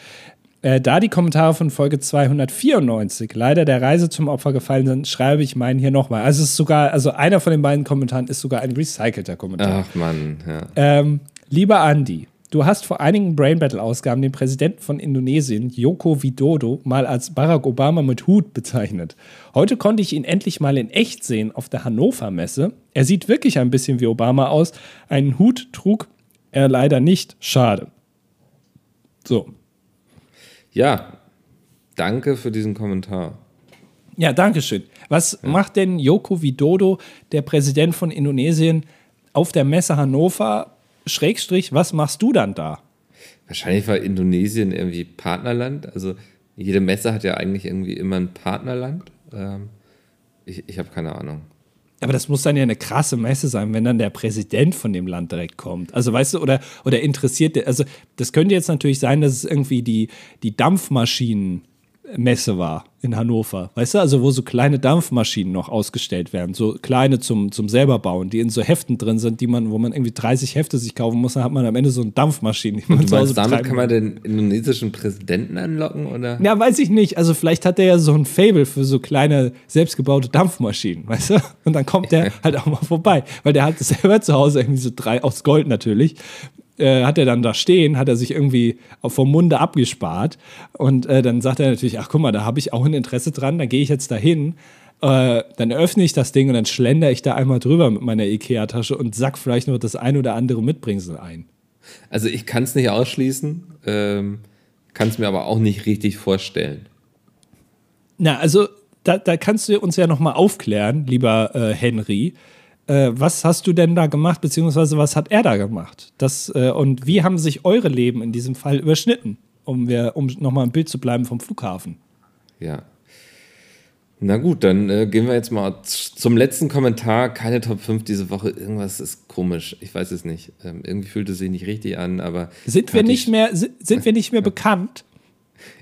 äh, da die Kommentare von Folge 294 leider der Reise zum Opfer gefallen sind, schreibe ich meinen hier nochmal. Also es ist sogar, also einer von den beiden Kommentaren ist sogar ein recycelter Kommentar. Ach Mann, ja. Ähm, lieber Andy, Du hast vor einigen Brain Battle-Ausgaben den Präsidenten von Indonesien, Joko Widodo, mal als Barack Obama mit Hut bezeichnet. Heute konnte ich ihn endlich mal in echt sehen auf der Hannover Messe. Er sieht wirklich ein bisschen wie Obama aus. Einen Hut trug er leider nicht. Schade. So. Ja, danke für diesen Kommentar. Ja, danke schön. Was ja. macht denn Joko Widodo, der Präsident von Indonesien, auf der Messe Hannover Schrägstrich, was machst du dann da? Wahrscheinlich war Indonesien irgendwie Partnerland. Also jede Messe hat ja eigentlich irgendwie immer ein Partnerland. Ähm, ich ich habe keine Ahnung. Aber das muss dann ja eine krasse Messe sein, wenn dann der Präsident von dem Land direkt kommt. Also weißt du, oder, oder interessiert, also das könnte jetzt natürlich sein, dass es irgendwie die, die Dampfmaschinen Messe war in Hannover. Weißt du, also wo so kleine Dampfmaschinen noch ausgestellt werden, so kleine zum, zum selber bauen, die in so Heften drin sind, die man, wo man irgendwie 30 Hefte sich kaufen muss, dann hat man am Ende so eine Dampfmaschine. Die man du meinst, damit kann man den indonesischen Präsidenten anlocken, oder? Ja, weiß ich nicht. Also vielleicht hat der ja so ein Fable für so kleine selbstgebaute Dampfmaschinen, weißt du? Und dann kommt der halt auch mal vorbei, weil der hat selber zu Hause irgendwie so drei aus Gold natürlich äh, hat er dann da stehen, hat er sich irgendwie vom Munde abgespart. Und äh, dann sagt er natürlich, ach guck mal, da habe ich auch ein Interesse dran, dann gehe ich jetzt dahin. Äh, dann öffne ich das Ding und dann schlender ich da einmal drüber mit meiner Ikea-Tasche und sack vielleicht noch das ein oder andere Mitbringsel ein. Also ich kann es nicht ausschließen, ähm, kann es mir aber auch nicht richtig vorstellen. Na, also da, da kannst du uns ja noch mal aufklären, lieber äh, Henry. Äh, was hast du denn da gemacht, beziehungsweise was hat er da gemacht? Das, äh, und wie haben sich eure Leben in diesem Fall überschnitten? Um, wir, um nochmal im Bild zu bleiben vom Flughafen. Ja. Na gut, dann äh, gehen wir jetzt mal zum letzten Kommentar. Keine Top 5 diese Woche. Irgendwas ist komisch. Ich weiß es nicht. Ähm, irgendwie fühlt es sich nicht richtig an, aber. Sind wir nicht mehr, sind, sind wir nicht mehr bekannt?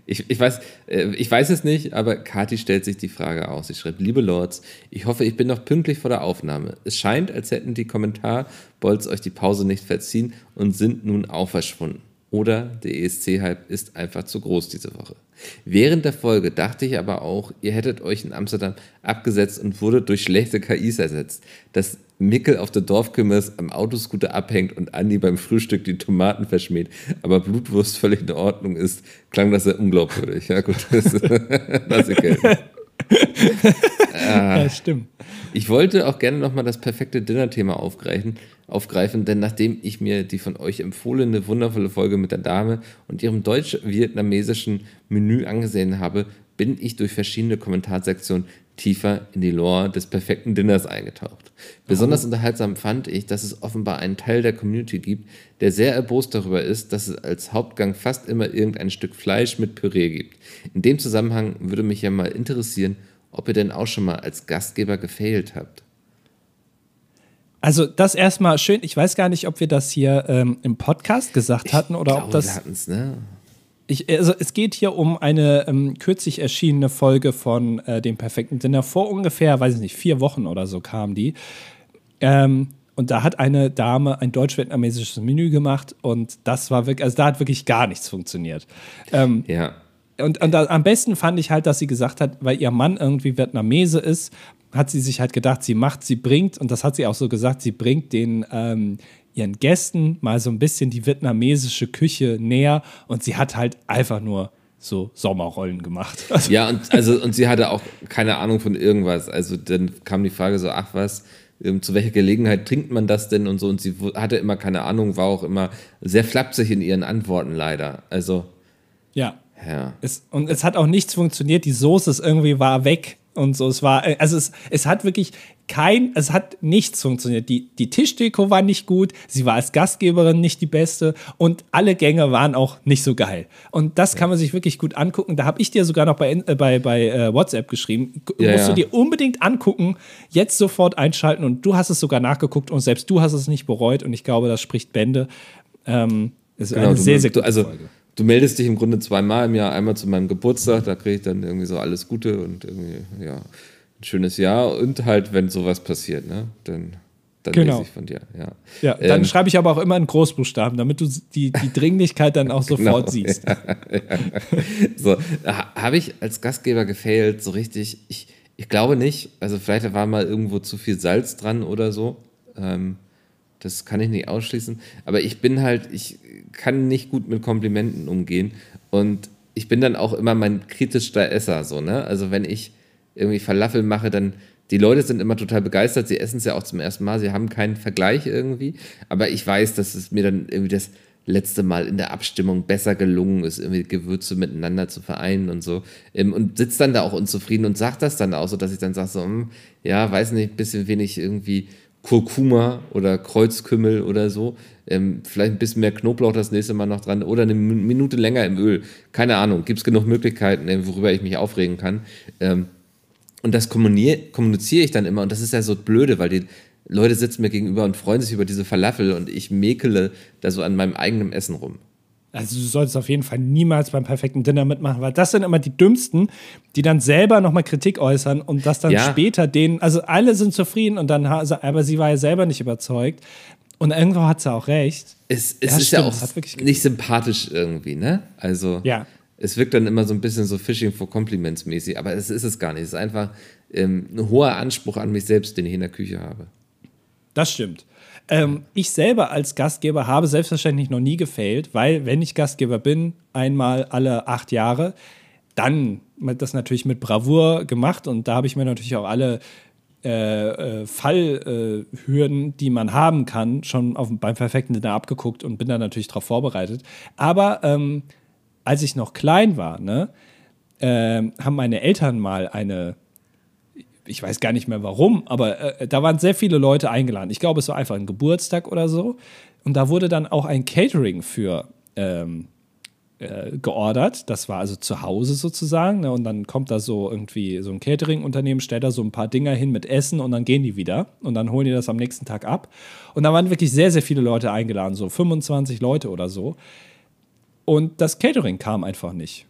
Ich, ich, weiß, äh, ich weiß es nicht, aber Kati stellt sich die Frage aus. Sie schreibt, liebe Lords, ich hoffe, ich bin noch pünktlich vor der Aufnahme. Es scheint, als hätten die Kommentarbolts euch die Pause nicht verziehen und sind nun auch verschwunden. Oder der ESC-Hype ist einfach zu groß diese Woche. Während der Folge dachte ich aber auch, ihr hättet euch in Amsterdam abgesetzt und wurdet durch schlechte KIs ersetzt. Dass Mickel auf der Dorfkümmers am Autoscooter abhängt und Andi beim Frühstück die Tomaten verschmäht, aber Blutwurst völlig in Ordnung ist, klang das sehr unglaubwürdig. Ja gut, das lass ich gelten. ja, stimmt. Ich wollte auch gerne nochmal das perfekte Dinner-Thema aufgreifen, aufgreifen, denn nachdem ich mir die von euch empfohlene wundervolle Folge mit der Dame und ihrem deutsch-vietnamesischen Menü angesehen habe, bin ich durch verschiedene Kommentarsektionen tiefer in die Lore des perfekten Dinners eingetaucht. Besonders oh. unterhaltsam fand ich, dass es offenbar einen Teil der Community gibt, der sehr erbost darüber ist, dass es als Hauptgang fast immer irgendein Stück Fleisch mit Püree gibt. In dem Zusammenhang würde mich ja mal interessieren, ob ihr denn auch schon mal als Gastgeber gefailt habt. Also das erstmal schön. Ich weiß gar nicht, ob wir das hier ähm, im Podcast gesagt hatten oder glaube, ob das. Wir hatten's, ne? Ich, also es geht hier um eine ähm, kürzlich erschienene Folge von äh, dem perfekten Dinner. Vor ungefähr, weiß ich nicht, vier Wochen oder so kam die. Ähm, und da hat eine Dame ein deutsch-vietnamesisches Menü gemacht und das war wirklich, also da hat wirklich gar nichts funktioniert. Ähm, ja und, und da, am besten fand ich halt, dass sie gesagt hat, weil ihr Mann irgendwie Vietnamese ist, hat sie sich halt gedacht, sie macht, sie bringt, und das hat sie auch so gesagt, sie bringt den ähm, ihren Gästen mal so ein bisschen die vietnamesische Küche näher und sie hat halt einfach nur so Sommerrollen gemacht. Also ja, und, also, und sie hatte auch keine Ahnung von irgendwas. Also dann kam die Frage so, ach was, ähm, zu welcher Gelegenheit trinkt man das denn und so. Und sie hatte immer keine Ahnung, war auch immer sehr flapsig in ihren Antworten leider. Also. Ja. Ja. Es, und es hat auch nichts funktioniert. Die Soße ist irgendwie war weg und so. Es war, äh, also es, es hat wirklich kein, es hat nichts funktioniert. Die, die Tischdeko war nicht gut, sie war als Gastgeberin nicht die beste und alle Gänge waren auch nicht so geil. Und das kann man sich wirklich gut angucken. Da habe ich dir sogar noch bei, äh, bei, bei äh, WhatsApp geschrieben. Ja, musst du dir unbedingt angucken, jetzt sofort einschalten und du hast es sogar nachgeguckt und selbst du hast es nicht bereut und ich glaube, das spricht Bände. Ähm, ist genau, eine sehr, sehr gute also, Folge du meldest dich im Grunde zweimal im Jahr, einmal zu meinem Geburtstag, da kriege ich dann irgendwie so alles Gute und irgendwie, ja, ein schönes Jahr und halt, wenn sowas passiert, ne, dann, dann genau. lese ich von dir, ja. Ja, dann ähm, schreibe ich aber auch immer in Großbuchstaben, damit du die, die Dringlichkeit dann auch genau, sofort siehst. Ja, ja. So, habe ich als Gastgeber gefailt, so richtig, ich, ich glaube nicht, also vielleicht war mal irgendwo zu viel Salz dran oder so, ähm, das kann ich nicht ausschließen. Aber ich bin halt, ich kann nicht gut mit Komplimenten umgehen. Und ich bin dann auch immer mein kritischster Esser, so, ne? Also wenn ich irgendwie Falafel mache, dann, die Leute sind immer total begeistert, sie essen es ja auch zum ersten Mal, sie haben keinen Vergleich irgendwie. Aber ich weiß, dass es mir dann irgendwie das letzte Mal in der Abstimmung besser gelungen ist, irgendwie Gewürze miteinander zu vereinen und so. Ähm, und sitzt dann da auch unzufrieden und sagt das dann auch so, dass ich dann sage so, hm, ja, weiß nicht, bisschen wenig irgendwie Kurkuma oder Kreuzkümmel oder so. Ähm, vielleicht ein bisschen mehr Knoblauch das nächste Mal noch dran oder eine Minute länger im Öl. Keine Ahnung, gibt es genug Möglichkeiten, äh, worüber ich mich aufregen kann. Ähm, und das kommuniziere ich dann immer und das ist ja so blöde, weil die Leute sitzen mir gegenüber und freuen sich über diese Falafel und ich mäkele da so an meinem eigenen Essen rum. Also du solltest auf jeden Fall niemals beim perfekten Dinner mitmachen, weil das sind immer die dümmsten, die dann selber nochmal Kritik äußern und das dann ja. später denen, also alle sind zufrieden und dann, aber sie war ja selber nicht überzeugt. Und irgendwo hat sie auch recht. Es, es ja, ist stimmt, ja auch nicht sympathisch irgendwie, ne? Also ja. Es wirkt dann immer so ein bisschen so Fishing for Compliments mäßig, aber es ist es gar nicht. Es ist einfach ähm, ein hoher Anspruch an mich selbst, den ich in der Küche habe. Das stimmt. Ähm, ich selber als Gastgeber habe selbstverständlich noch nie gefailt, weil wenn ich Gastgeber bin, einmal alle acht Jahre, dann das natürlich mit Bravour gemacht und da habe ich mir natürlich auch alle äh, äh, Fallhürden, äh, die man haben kann, schon auf, beim perfekten Dinner abgeguckt und bin da natürlich darauf vorbereitet. Aber ähm, als ich noch klein war, ne, äh, haben meine Eltern mal eine ich weiß gar nicht mehr warum, aber äh, da waren sehr viele Leute eingeladen. Ich glaube, es war einfach ein Geburtstag oder so. Und da wurde dann auch ein Catering für, ähm, äh, geordert. Das war also zu Hause sozusagen. Ne? Und dann kommt da so irgendwie so ein Catering-Unternehmen, stellt da so ein paar Dinger hin mit Essen und dann gehen die wieder. Und dann holen die das am nächsten Tag ab. Und da waren wirklich sehr, sehr viele Leute eingeladen, so 25 Leute oder so. Und das Catering kam einfach nicht.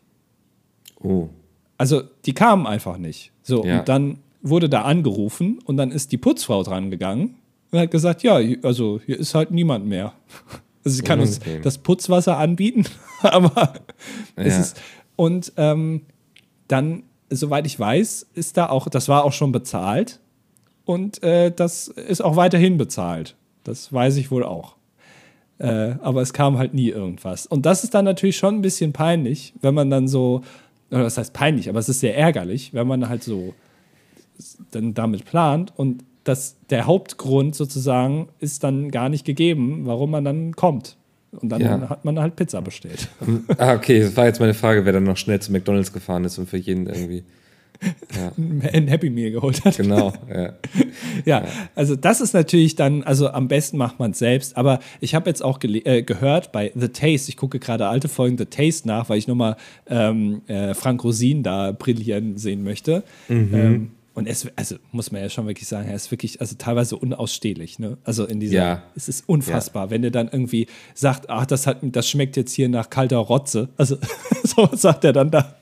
Oh. Also die kamen einfach nicht. So, ja. und dann wurde da angerufen und dann ist die Putzfrau dran gegangen und hat gesagt, ja, also hier ist halt niemand mehr. Also sie kann uns das Putzwasser anbieten, aber ja. es ist. Und ähm, dann, soweit ich weiß, ist da auch, das war auch schon bezahlt und äh, das ist auch weiterhin bezahlt. Das weiß ich wohl auch. Äh, aber es kam halt nie irgendwas. Und das ist dann natürlich schon ein bisschen peinlich, wenn man dann so, oder das heißt peinlich, aber es ist sehr ärgerlich, wenn man halt so dann damit plant und das, der Hauptgrund sozusagen ist dann gar nicht gegeben, warum man dann kommt. Und dann ja. hat man halt Pizza bestellt. Ah, okay, das war jetzt meine Frage, wer dann noch schnell zu McDonalds gefahren ist und für jeden irgendwie ja. ein Happy Meal geholt hat. Genau, ja. ja, also das ist natürlich dann, also am besten macht man es selbst. Aber ich habe jetzt auch äh, gehört bei The Taste, ich gucke gerade alte Folgen The Taste nach, weil ich nochmal ähm, äh, Frank Rosin da brillieren sehen möchte. Mhm. Ähm, und es, also muss man ja schon wirklich sagen, er ist wirklich, also teilweise unausstehlich, ne? Also in dieser, ja. es ist unfassbar, ja. wenn er dann irgendwie sagt, ach, das hat, das schmeckt jetzt hier nach kalter Rotze. Also so sagt er dann da.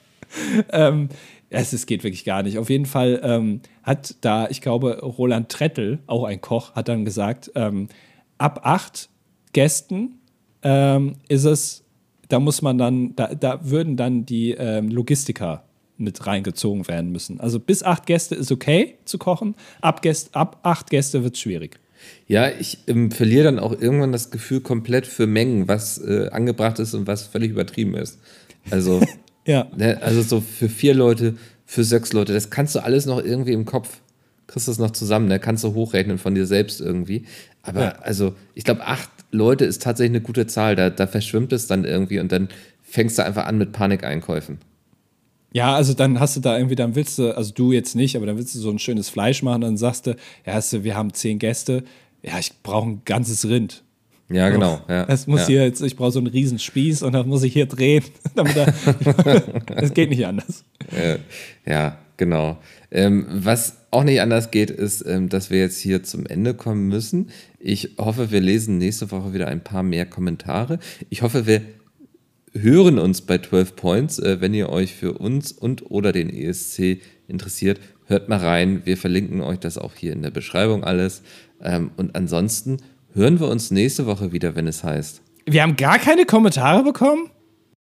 Ähm, es, es geht wirklich gar nicht. Auf jeden Fall ähm, hat da, ich glaube, Roland Trettel, auch ein Koch, hat dann gesagt, ähm, ab acht Gästen ähm, ist es, da muss man dann, da, da würden dann die ähm, Logistiker mit reingezogen werden müssen. Also bis acht Gäste ist okay zu kochen, ab, Gäste, ab acht Gäste wird es schwierig. Ja, ich ähm, verliere dann auch irgendwann das Gefühl komplett für Mengen, was äh, angebracht ist und was völlig übertrieben ist. Also, ja. Ne, also so für vier Leute, für sechs Leute, das kannst du alles noch irgendwie im Kopf, kriegst du das noch zusammen, da ne? kannst du hochrechnen von dir selbst irgendwie. Aber ja. also, ich glaube, acht Leute ist tatsächlich eine gute Zahl, da, da verschwimmt es dann irgendwie und dann fängst du einfach an mit Panikeinkäufen. Ja, also dann hast du da irgendwie, dann willst du, also du jetzt nicht, aber dann willst du so ein schönes Fleisch machen, dann sagst du, ja, hast du, wir haben zehn Gäste, ja, ich brauche ein ganzes Rind. Ja, genau. Ja, das muss ja. hier jetzt, ich brauche so einen riesen Spieß und dann muss ich hier drehen. damit er, das geht nicht anders. Ja, ja genau. Ähm, was auch nicht anders geht, ist, ähm, dass wir jetzt hier zum Ende kommen müssen. Ich hoffe, wir lesen nächste Woche wieder ein paar mehr Kommentare. Ich hoffe, wir hören uns bei 12 Points. Äh, wenn ihr euch für uns und oder den ESC interessiert, hört mal rein. Wir verlinken euch das auch hier in der Beschreibung alles. Ähm, und ansonsten hören wir uns nächste Woche wieder, wenn es heißt. Wir haben gar keine Kommentare bekommen?